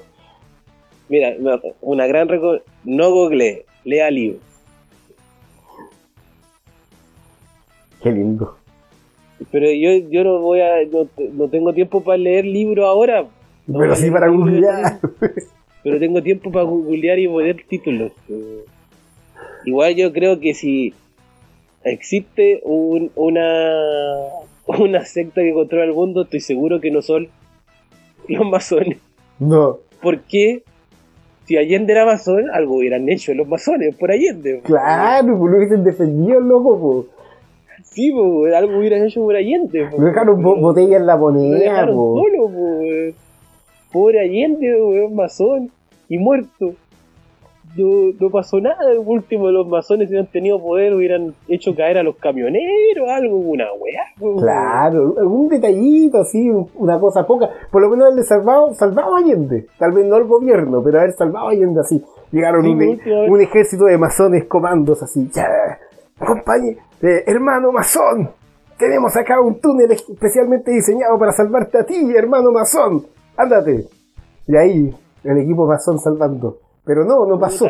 Mira, no, una gran reco- No google, lea libro. Qué lindo. Pero yo, yo no voy a. No, no tengo tiempo para leer libros ahora. No Pero sí para googlear. Pero tengo tiempo para googlear y poner títulos. Igual yo creo que si existe un- una, una secta que controla el mundo, estoy seguro que no son los masones. No, ¿Por qué? Si Allende era masón, algo hubieran hecho los masones por Allende. claro, pues lo hubiesen defendido, loco, pues. Sí, pues, algo hubieran hecho por Allende. Lo dejaron bo- botella en la Lo moneda, dejaron po. solo, pues. Pobre Allende, weón, masón. Y muerto. No, no pasó nada. El último de los masones, si hubieran tenido poder, hubieran hecho caer a los camioneros, algo, una weá. Claro, algún detallito así, una cosa poca. Por lo menos haberle salvado, salvado a Allende. Tal vez no al gobierno, pero haber salvado a Allende así. Llegaron Sí, un, por ejército de masones comandos así. Ya, compañero, eh, hermano masón, tenemos acá un túnel especialmente diseñado para salvarte a ti, hermano masón. Ándate. Y ahí, el equipo masón salvando. Pero no, no pasó.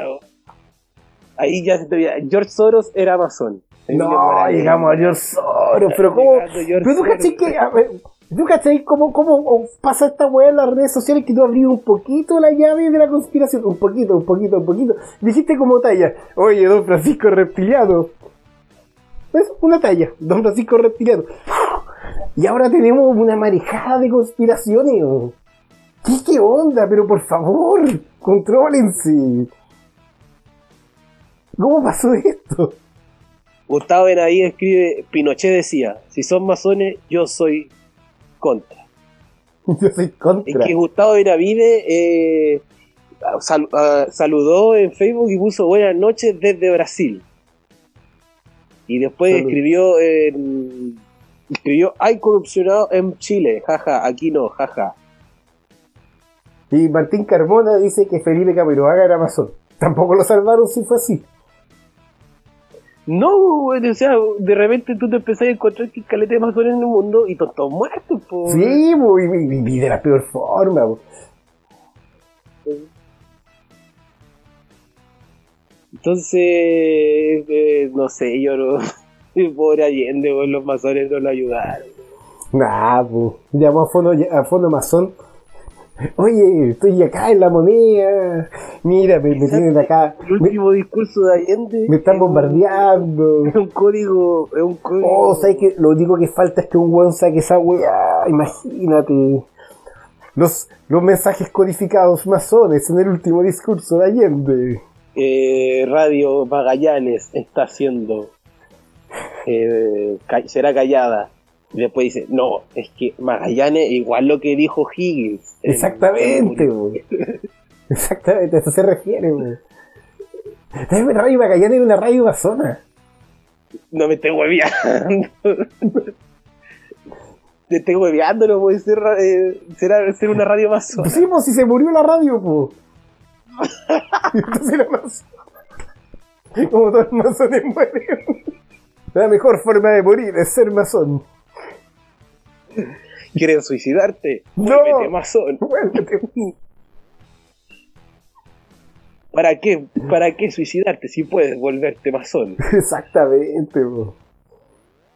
Ahí ya se te veía. George Soros era masón. No, llegamos a George Soros, pero ¿cómo? Pero tú cachai que, tú cachai cómo, cómo pasa esta weá en las redes sociales que tú abrí un poquito la llave de la conspiración, un poquito, un poquito, un poquito. Dijiste como talla, oye, don Francisco Reptiliano. Es una talla, don Francisco Reptiliano. Y ahora tenemos una marejada de conspiraciones. ¿Qué, qué onda? Pero por favor, contrólense. ¿Cómo pasó esto? Gustavo Benaví escribe: Pinochet decía, si son masones, yo soy contra. Yo soy Es contra. que Gustavo Benavides eh, sal- saludó en Facebook y puso buenas noches desde Brasil. Y después Salud. escribió en- escribió hay corrupcionado en Chile, jaja, aquí no, jaja. Y Martín Carmona dice que Felipe Camiroaga era masón. Tampoco lo salvaron si fue así. No, o sea, de repente tú te empezás a encontrar que caleta de masones en el mundo y todos muertos, po. Sí, po, y, y- y de la peor forma. po. Entonces, eh, no sé, yo no. Pobre Allende, güey, los masones no lo ayudaron. Nah, pues. Llamó a fondo, a fondo masón. Oye, estoy acá en la moneda. Mira, me, me tienen acá. El Me, último discurso de Allende. me están bombardeando. Es un código. Es un código. Oh, ¿sabes que Lo único que falta es que un weón saque esa weá. Imagínate. Los, los mensajes codificados masones en el último discurso de Allende. Eh, Radio Magallanes está haciendo. eh, ca- será callada. Y después dice: No, es que Magallanes, igual lo que dijo Higgins. en- Exactamente, weón. Exactamente, a eso se refiere, weón. Dame Radio Magallanes es una radio masona. No me estoy hueveando. Te estoy hueveando, no puede ser, eh, será, ser una radio más sola. Pues sí, pues si se murió la radio, pues. Entonces era masón. Como todos los masones mueren. La mejor forma de morir es ser masón. ¿Quieres suicidarte? No. Vuélvete masón. Vuélvete. ¿Para qué? ¿Para qué suicidarte si puedes volverte masón? Exactamente, pues.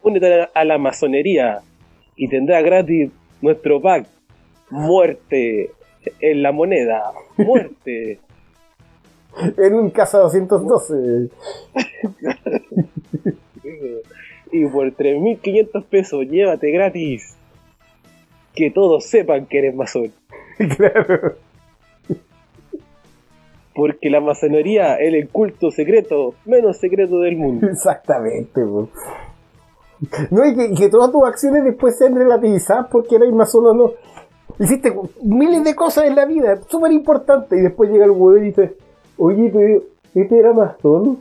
Únete a la, a la masonería y tendrás gratis nuestro pack. Muerte en la moneda. Muerte. En un casa 212. Y por 3.500 pesos, llévate gratis. Que todos sepan que eres masón. claro. Porque la masonería es el culto secreto menos secreto del mundo. Exactamente, po. No, y que, todas tus acciones después sean relativizadas porque eres masón o no. Hiciste miles de cosas en la vida, súper importantes, y después llega el huevo y dice, oye, pero este era masón.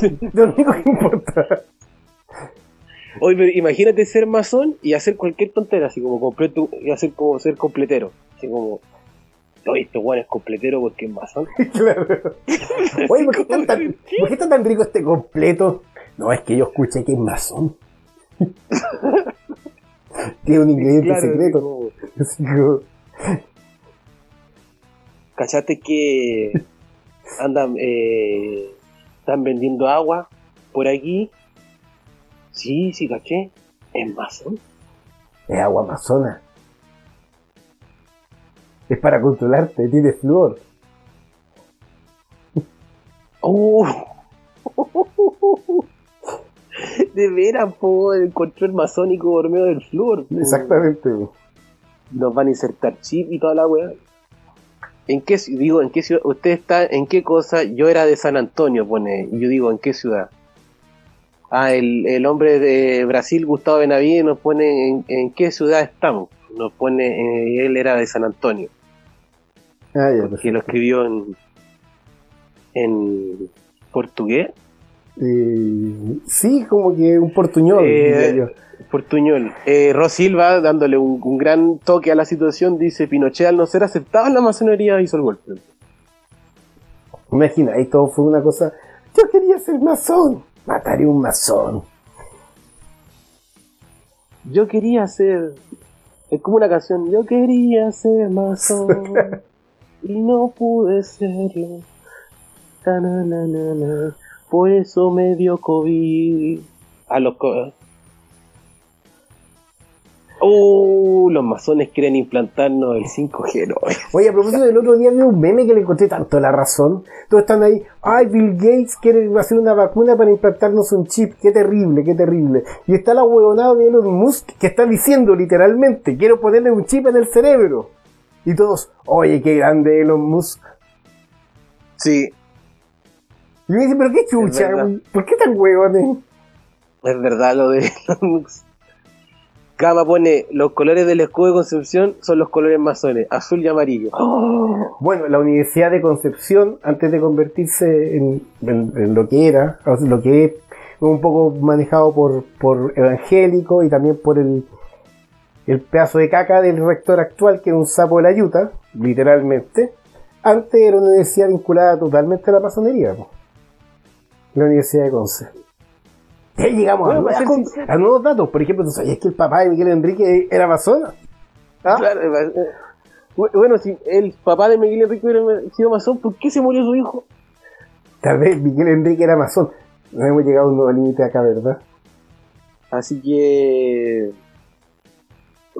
Lo único que importa. Oye, imagínate ser masón y hacer cualquier tontera, así como completo, y hacer como ser completero. Así como, oye, este weón es completero porque es masón. claro. Oye, ¿por qué, está tan, ¿por qué está tan rico este completo? No, es que yo escuché que es masón. Tiene un ingrediente Claro, secreto. como, ¿Cachaste que andan, eh, están vendiendo agua por aquí? Sí, sí, caché. Es masón. Es agua amazona. Es para controlarte, tiene flúor. ¡Oh! De veras, po, el control masónico por medio del flúor. po. Exactamente. po. Nos van a insertar chip y toda la weá. ¿En qué digo, en qué ciudad? Usted está en qué cosa? Yo era de San Antonio, pone. Y yo digo, ¿en qué ciudad? Ah, el, el hombre de Brasil, Gustavo Benavides, nos pone en, en qué ciudad estamos. Nos pone, eh, él era de San Antonio, Ah, ya, que lo escribió en, en portugués. Eh, sí, como que un portuñol, Eh. Portuñol. Eh, Ros Silva, dándole un, un gran toque a la situación, dice: Pinochet, al no ser aceptado en la masonería, hizo el golpe. Imagina, ahí todo fue una cosa. Yo quería ser masón. Mataré un masón. Yo quería ser. Es como una canción. Yo quería ser masón. y no pude serlo. Ta, na, na, na, na. Por eso me dio COVID. A los. co- Uh, los masones quieren implantarnos el 5G. ¿no? Oye, a propósito del otro día vi un meme que le encontré tanto la razón. Todos están ahí. Ay, Bill Gates quiere hacer una vacuna para implantarnos un chip. Qué terrible, qué terrible. Y está la huevonada de Elon Musk que está diciendo literalmente: Quiero ponerle un chip en el cerebro. Y todos, oye, qué grande Elon Musk. Sí, Y me dice, pero qué chucha. ¿por qué tan huevones? Es verdad lo de los Gama pone los colores del escudo de Concepción son los colores masones, azul y amarillo. Bueno, la Universidad de Concepción, antes de convertirse en, en- en lo que era, lo que es un poco manejado por, por evangélico y también por el, el pedazo de caca del rector actual, que era un sapo de la yuta, literalmente, antes era una universidad vinculada totalmente a la masonería. La Universidad de Conce. Ya llegamos a, Bueno, nuevas con- a nuevos datos. Por ejemplo, ¿tú sabías que el papá de Miguel Enrique era masón? ¿Ah? Claro, eh, eh, bueno, si el papá de Miguel Enrique hubiera sido masón, ¿por qué se murió su hijo? Tal vez Miguel Enrique era masón. No hemos llegado a un nuevo límite acá, ¿verdad? Así que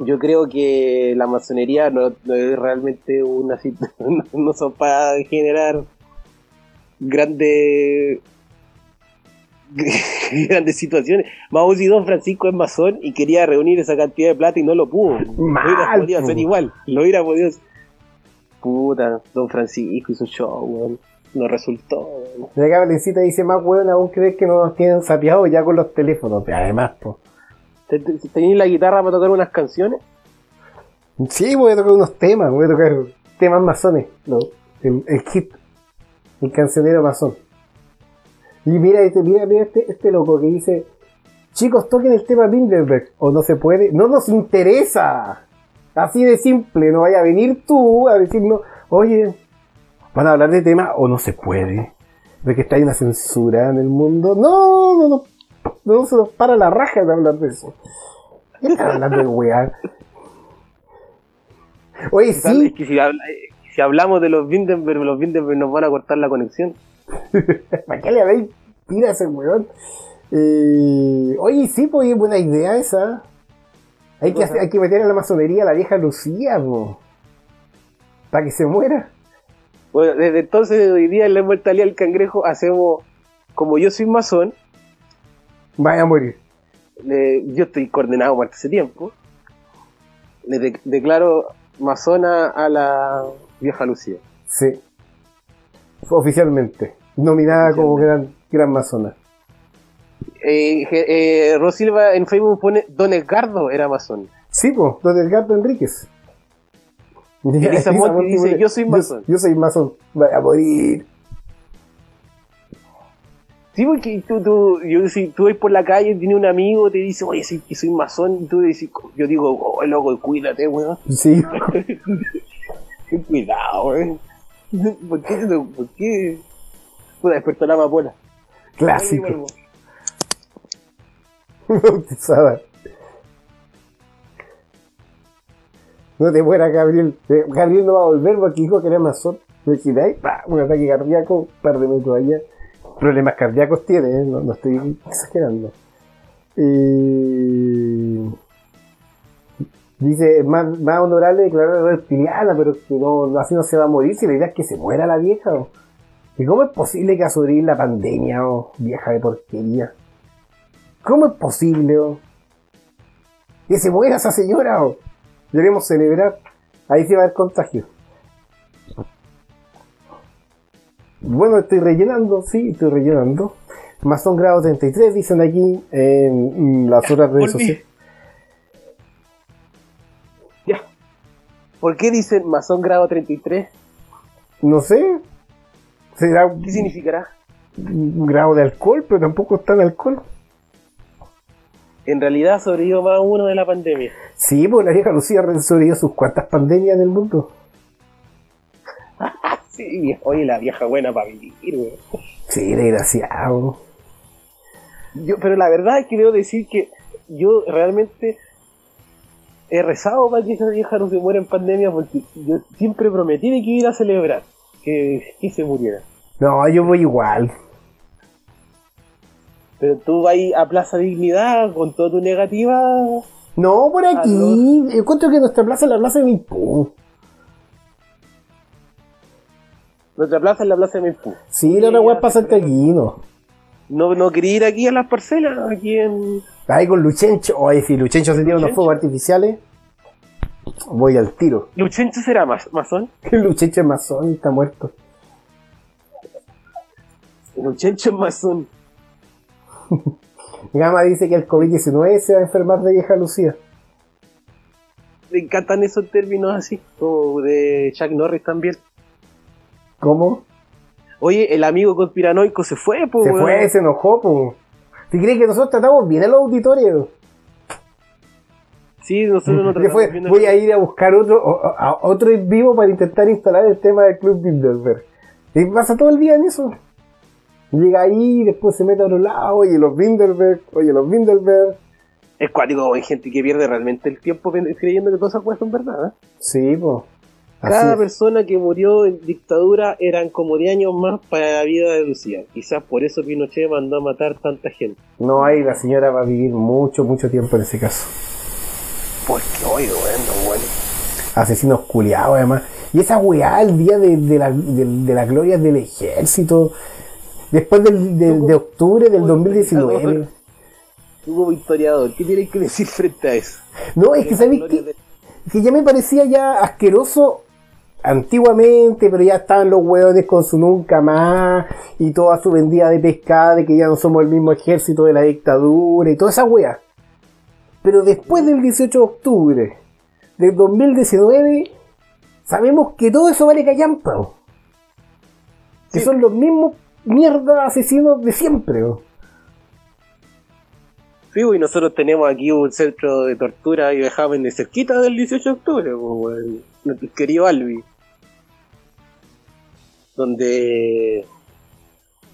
yo creo que la masonería no, no es realmente una situación, no son para generar grandes grandes situaciones. Mao Don Francisco es masón y quería reunir esa cantidad de plata y no lo pudo. lo hubiera Mal, podido po. hacer igual. Lo hubiera podido hacer. Puta, Don Francisco hizo show, weón. No resultó, weón. Y acá Valencita dice, más weón aún crees que no nos tienen sapeado ya con los teléfonos. Además, po. ¿Te- te- ¿Tenéis la guitarra para tocar unas canciones? Sí, voy a tocar unos temas, voy a tocar temas masones. No, el, el hit. El cancionero masón. Y mira, este, mira, mira este, este loco que dice, chicos, toquen el tema Bilderberg. O no se puede. No nos interesa. Así de simple. No vaya a venir tú a decirnos, oye, van a hablar de tema o no se puede. De que está hay una censura en el mundo. No, no, no. No se nos para la raja de hablar de eso. ¿Qué están hablando de weá? Oye, Es sí. que si, habla- eh, si hablamos de los Vindenberg, los Vindenberg nos van a cortar la conexión. ¿Para qué le habéis tira a ese weón? Eh, oye, sí, pues es buena idea esa. Hay que, hacer- hay que meter a la masonería a la vieja Lucía, po. Para que se muera. Bueno, desde entonces, hoy día en la inmortalidad del cangrejo, hacemos, como yo soy masón, Vaya a morir. yo estoy coordenado por ese tiempo, le de- declaro masona a la vieja Lucía. Sí. Oficialmente. Nominada como gran, gran masona. Eh, eh, Rosilva en Facebook pone Don Edgardo era masón. Sí, pues, don Edgardo Enríquez. Elisa Monti dice, pone, "Yo soy masón". Yo, soy masón. Vaya a morir. Sí, porque tú, tú, yo, si tú vas por la calle, tiene un amigo, te dice, oye, soy, soy masón, y tú dices, yo digo, oh, loco, cuídate, weón. Sí. Cuidado, weón. ¿Por qué? ¿Por qué? Puta, despertó la amapola. Clásico. Bautizada. No te mueras, Gabriel. Eh, Gabriel no va a volver porque dijo que era masón. ¡pa! un ataque cardíaco, un par de metros allá. Problemas cardíacos tiene, ¿eh? no, no estoy exagerando. Y... Dice, es más, más honorable declarar reptiliana, pero que no, no- así no se va a morir si la idea es que se muera la vieja. ¿o? ¿Y cómo es posible que a sobrevivir la pandemia, oh, vieja de porquería? ¿Cómo es posible, oh? Que se muera esa señora, oh. Debemos celebrar. Ahí se va el contagio. Bueno, estoy rellenando, sí, estoy rellenando. Masón grado 33, dicen aquí en mm, las otras redes sociales. Ya. ¿Por qué dicen masón grado 33? No sé. Será ¿Qué significará? un grado de alcohol, pero tampoco está en alcohol. En realidad sobrevivió más uno de la pandemia. Sí, pues la vieja Lucía sobrevivió sus cuantas pandemias en el mundo. Sí, oye, la vieja buena para vivir, weón. Sí, desgraciado. Yo, pero la verdad es que debo decir que yo realmente he rezado para que esa vieja no se muera en pandemia porque yo siempre prometí de que iba a celebrar que, que se muriera. No, yo voy igual. Pero tú vas a Plaza Dignidad con toda tu negativa. No, por Ah, aquí. Encuentro que nuestra plaza es la plaza de Milpú. Nuestra plaza es la Plaza de Maipú. Sí, la otra weá es para Santiaguino. No, no quería ir aquí a las parcelas, aquí en. Ahí con Luchencho. Oye, si Luchencho se tira unos fuegos artificiales, voy al tiro. Luchencho será más, masón. Luchencho es masón está muerto. Luchencho es masón. Gama dice que el COVID-19 se va a enfermar de vieja Lucía. Me encantan esos términos así, como de Chuck Norris también. ¿Cómo? Oye, el amigo conspiranoico se fue, pues. Se fue, se enojó, pues. Si crees que nosotros tratamos bien a los auditorios. Sí, nosotros no tratamos fue, bien voy a ir a buscar otro, a otro en vivo para intentar instalar el tema del Club Bilderberg. Y pasa todo el día en eso. Llega ahí, después se mete a otro lado, oye los Bilderberg, oye los Bilderberg. Es cuático, hay gente que pierde realmente el tiempo creyendo que todas esas cosas son verdad. ¿eh? Sí, pues. Cada persona que murió en dictadura eran como 10 años más para la vida de Lucía. Quizás por eso Pinochet mandó a matar tanta gente. No hay, la señora va a vivir mucho, mucho tiempo en ese caso. Porque, oye, bueno, bueno. Asesinos culiados, además. Y esa weá, el día de, de, la, de, de las glorias del ejército, después del, del- de octubre del 2019. Tú como historiador, ¿qué tienes que decir frente a eso? No, es que sabéis que, de- que ya me parecía ya asqueroso antiguamente, pero ya estaban los hueones con su nunca más y toda su vendida de pescada de que ya no somos el mismo ejército de la dictadura y toda esa wea. Pero después del 18 de octubre del 2019, sabemos que todo eso vale callampa. Que Sí. son los mismos mierda asesinos de siempre. o. Sí, y nosotros tenemos aquí un centro de tortura y vejámenes cerquita del 18 de octubre, pues, weón. nuestro querido Albi. Donde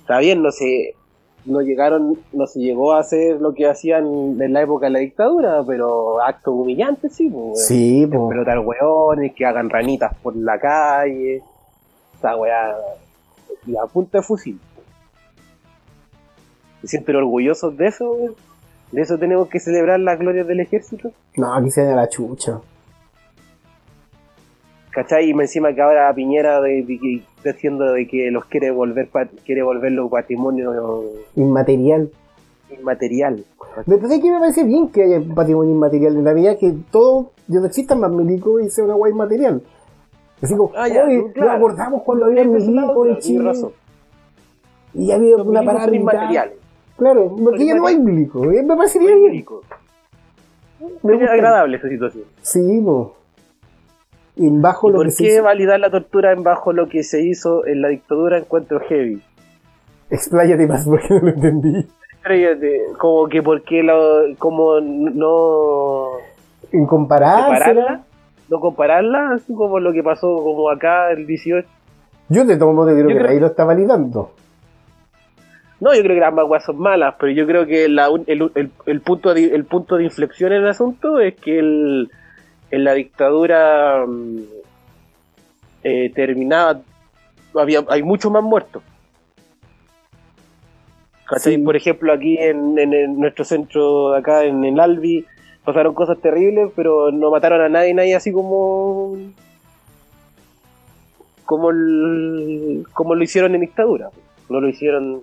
está bien, no se no llegaron, no se llegó a hacer lo que hacían en la época de la dictadura, pero actos humillantes sí, pues. Sí, po. Explotar hueones, que hagan ranitas por la calle. Esa weá. Y a punta de fusil. ¿Se sienten orgullosos de eso? ¿De eso tenemos que celebrar las glorias del ejército? No, aquí se da la chucha. ¿Cachai? Y me encima que ahora Piñera de, de diciendo de que los quiere volver quiere volverlo patrimonio Inmaterial. inmaterial. Me parece que me parece bien que haya patrimonio inmaterial en la vida, que todo, ya no existan más milicos y sea una guay inmaterial. Así como, Ah, ya, oye, claro. nos acordamos cuando había lado, milicos en claro, Chile razón. y ya había Los una parada inmateriales. Claro, porque ya no hay milicos. eh, Me parecería bien. Me gusta. agradable esa situación. Sí, no. Y bajo ¿Y lo ¿Por que se qué hizo. validar la tortura en bajo lo que se hizo en la dictadura encuentro heavy? Expláyate más porque no lo entendí. Créete, como que por qué lo, como no Incomparable. No compararla, así como lo que pasó como acá el 18. Yo de todo modo creo Yo que creo- ahí lo está validando. No, yo creo que las ambas weas son malas, pero yo creo que la el, el- el punto de, el punto de inflexión en el asunto es que el, en la dictadura mm, eh, terminada había, hay muchos más muertos. Sí. Por ejemplo, aquí en, en- en nuestro centro, acá en el Albi, pasaron cosas terribles, pero no mataron a nadie, nadie así como como el- como lo hicieron en dictadura. No lo hicieron,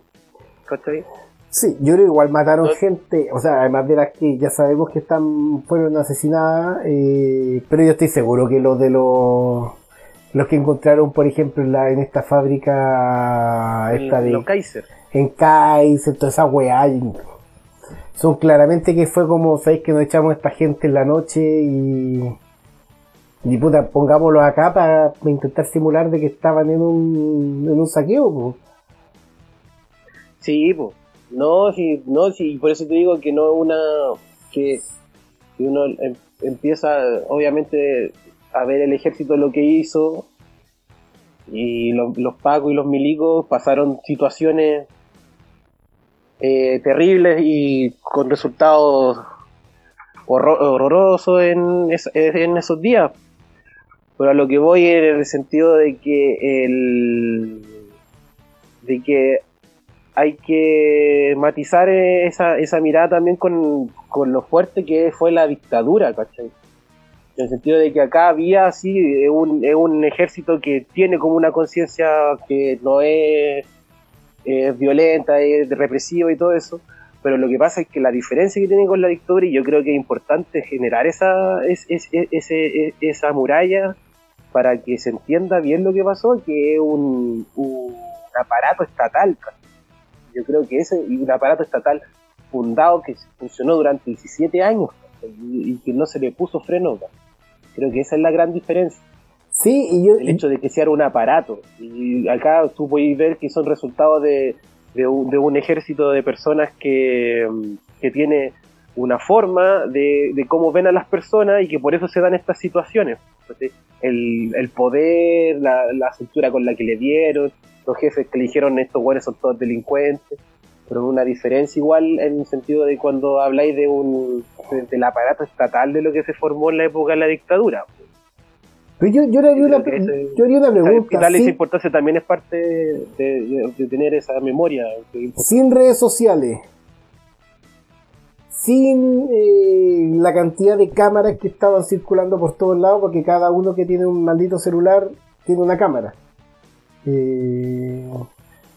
¿cachai? Sí, yo creo que igual mataron No- gente, o sea, además de las que ya sabemos que están fueron asesinadas, eh, pero yo estoy seguro que los de los los que encontraron, por ejemplo, en, la, en esta fábrica esta de Los Kaiser. en Kaiser, toda esa weá, son claramente que fue como, sabéis que nos echamos a esta gente en la noche y y puta, pongámoslos acá para intentar simular de que estaban en un, en un saqueo, pues. Sí, pues. No, sí, no, sí, por eso te digo que no es una. que, que uno em- empieza, obviamente, a ver el ejército lo que hizo. Y lo- los pacos y los milicos pasaron situaciones eh, terribles y con resultados horro- horrorosos en, es- en esos días. Pero a lo que voy en el sentido de que el. de que hay que matizar esa, mirada también con, lo fuerte que fue la dictadura, ¿cachai? En el sentido de que acá había así un ejército que tiene como una conciencia que no es, es violenta, es represiva y todo eso, pero lo que pasa es que la diferencia que tiene con la dictadura, y yo creo que es importante generar esa, es, es- es- esa muralla para que se entienda bien lo que pasó, que es un, un aparato estatal, ¿cachai? yo creo que ese y un aparato estatal fundado que funcionó durante 17 años ¿cachai? y, que no se le puso freno. ¿cachai? Creo que esa es la gran diferencia, Sí, y yo, el hecho de que sea un aparato. Y acá tú puedes ver que son resultados de, de, un, de un ejército de personas que, que tiene una forma de, de cómo ven a las personas y que por eso se dan estas situaciones. El, el poder, la, la estructura con la que le dieron, los jefes que le dijeron estos güeyes son todos delincuentes, pero una diferencia igual en el sentido de cuando habláis de un de- del aparato estatal de lo que se formó en la época de la dictadura. Pero yo, yo le haría una, ese- yo haría una pregunta. darle esa importancia también es parte de, de- de tener esa memoria. sin redes sociales, sin eh, la cantidad de cámaras que estaban circulando por todos lados, porque cada uno que tiene un maldito celular tiene una cámara. Eh,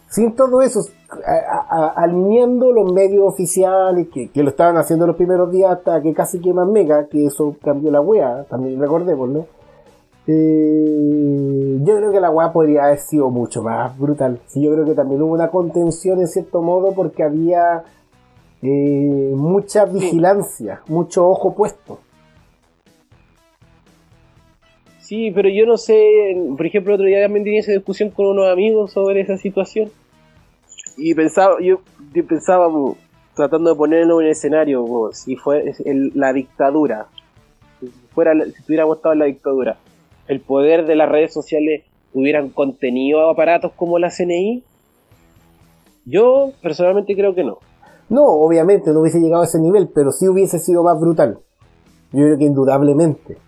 sin todo eso, a- a- a- alineando los medios oficiales que, que lo estaban haciendo los primeros días hasta que casi queman mega, que eso cambió la wea, también recordémoslo. Eh, yo creo que la weá podría haber sido mucho más brutal. Sí, yo creo que también hubo una contención en cierto modo porque había eh, mucha vigilancia, mucho ojo puesto. Sí, pero yo no sé, por ejemplo, otro día también tenía esa discusión con unos amigos sobre esa situación. Y pensaba, yo, yo pensaba, mo, tratando de ponerlo en el escenario, si fue el- la dictadura, si, fuera, si tuviéramos estado en la dictadura, el poder de las redes sociales hubieran contenido aparatos como la CNI, yo personalmente creo que no. No, obviamente no hubiese llegado a ese nivel, pero sí hubiese sido más brutal. Yo creo que indudablemente.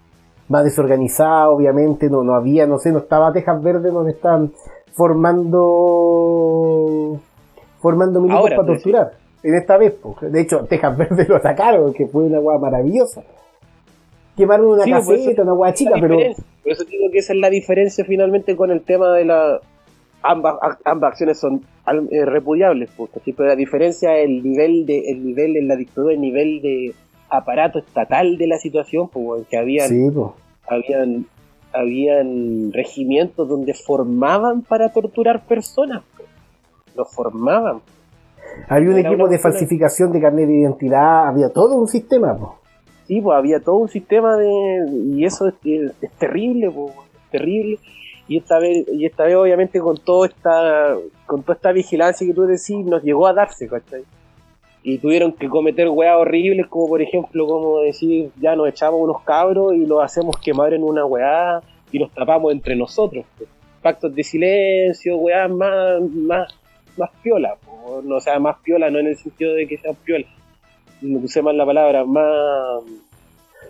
Más desorganizado, obviamente, no, no había, no sé, no estaba Tejas Verde donde estaban formando formando Ahora, para sí. torturar. En esta vez, po. de hecho, Tejas Verde lo atacaron, que fue una hueá maravillosa. Quemaron una Sí, pues, caseta, eso- una hueá chica, pero. Por eso digo que esa es la diferencia finalmente con el tema de la. Ambas, ambas acciones son eh, repudiables, pues, ¿cachai? pero la diferencia es el nivel de, el nivel en la dictadura, el nivel de aparato estatal de la situación, pues, que habían, sí, po. habían, habían regimientos donde formaban para torturar personas, pues. los formaban. había un Era equipo de falsificación de carnet de identidad, había todo un sistema, po. Sí, pues había todo un sistema de. Y eso es, terrible, pues, es terrible. Y esta vez, y esta vez obviamente con toda esta, con toda esta vigilancia que tú decís, nos llegó a darse, ¿cachai? Y tuvieron que cometer weas horribles, como por ejemplo, como decir, ya nos echamos unos cabros y los hacemos quemar en una weá y nos tapamos entre nosotros. pues. Pactos de silencio, weas más, más, más piola, po. no, sea, más piola, no en el sentido de que sean piola, no puse mal la palabra, más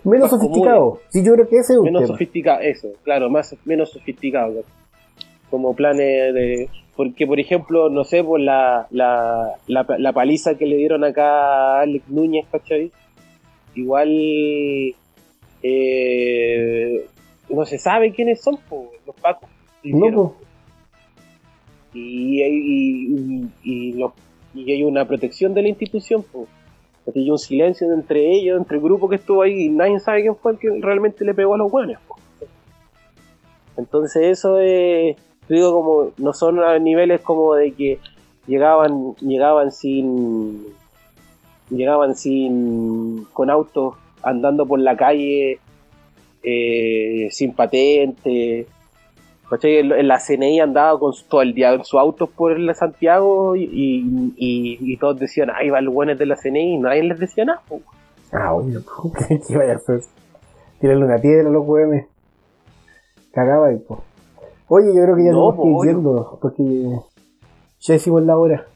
Menos Más sofisticado. Sí, yo creo que ese es un menos tema. sofisticado, eso, claro, más menos sofisticado. Como planes de. Porque, por ejemplo, no sé, por la, la, la, la paliza que le dieron acá a Alex Núñez, ¿cachai? Igual. eh, no se sabe quiénes son, po, los pacos. No, po. y, hay- y, y, y hay una protección de la institución, pues. Hay un silencio entre ellos, entre el grupo que estuvo ahí, y nadie sabe quién fue el que realmente le pegó a los guanes. Entonces eso es, digo como, no son a niveles como de que llegaban, llegaban sin, llegaban sin, con autos andando por la calle, eh, sin patente, ¿Cachai? La CNI andaba con todo el día en su auto por la Santiago y, y, y- todos decían, ahí va el buenos de la CNI y nadie les decía nada. po. Ah, obvio. ¿qué vaya a hacer? Tirarle una piedra a los hueones. Cagaba y po. Oye, yo creo que ya No, tenemos po, que ir obvio. yendo, porque ya hicimos la hora.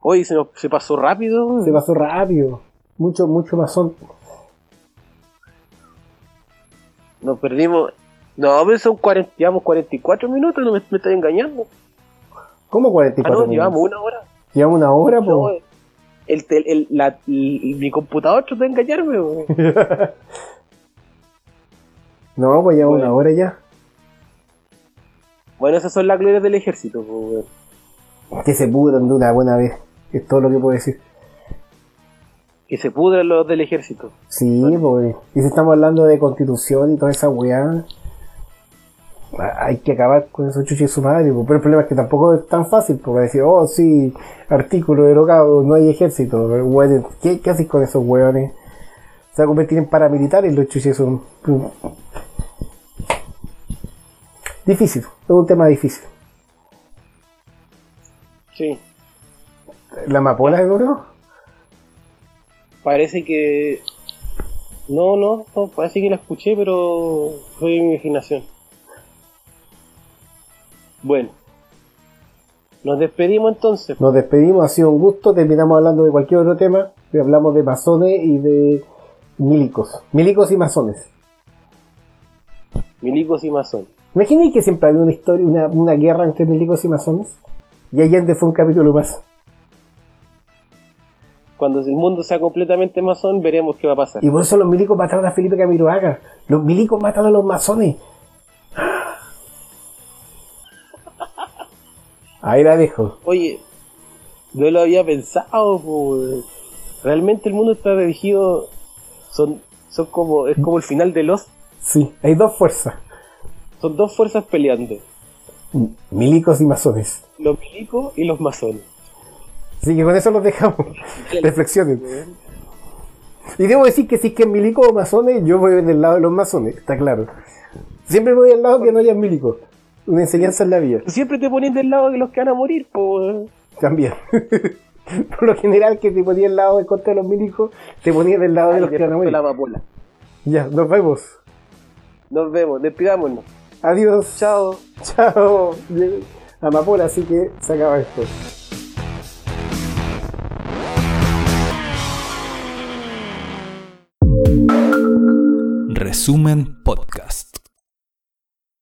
Hoy se, nos- se pasó rápido. Se pasó rápido. Mucho, mucho más son. Nos perdimos. No, pero son 40, llevamos 44 minutos, no me, me estoy engañando. ¿Cómo Ah, 44 no, minutos? llevamos una hora. Llevamos una hora, No, po. el, el- la- el- mi computador trató de engañarme. No, pues llevamos Bueno. una hora ya. Bueno, esas son las glorias del ejército. weón. Que se pudran de una buena vez. Es todo lo que puedo decir. Que se pudran los del ejército. Sí, pues. Y si estamos hablando de constitución y toda esa weá. Hay que acabar con esos chuches de su madre, pero el problema es que tampoco es tan fácil, porque decir, oh sí, artículo derogado, no hay ejército, pero, ¿qué, ¿qué haces con esos weones? Se va a convertir en paramilitares los chuches son. Difícil, es un tema difícil. Sí. ¿La amapola de oro? Parece que. No, no, no, parece que la escuché, pero fue mi imaginación. Bueno. Nos despedimos entonces. Nos despedimos, ha sido un gusto, terminamos hablando de cualquier otro tema, y hablamos de masones y de milicos. Milicos y masones. Milicos y masones. Imaginen que siempre había una historia, una, una guerra entre milicos y masones. Y Allende fue un capítulo más. Cuando el mundo sea completamente masón, veremos qué va a pasar. Y por eso los milicos mataron a Felipe Camiroaga. Los milicos mataron a los masones. Ahí la dejo. Oye, no lo había pensado. Realmente el mundo está dirigido. Son, son como. Es como el final de los. Sí, hay dos fuerzas. Son dos fuerzas peleando. Milicos y masones. Los milicos y los masones. Así que con eso los dejamos. Reflexionen. Y debo decir que si es que es milico o masones, yo voy del lado de los masones, está claro. Siempre voy al lado que no haya milicos. Una enseñanza en la vida. Siempre te pones del lado de los que van a morir, po. También. Por lo general, que te ponía al lado de contra de los milicos, te ponía del lado de los que van a morir. la. Ya, nos vemos. Nos vemos, despidámonos. Adiós. Chao. Chao. Amapola, así que se acaba esto. Resumen Podcast.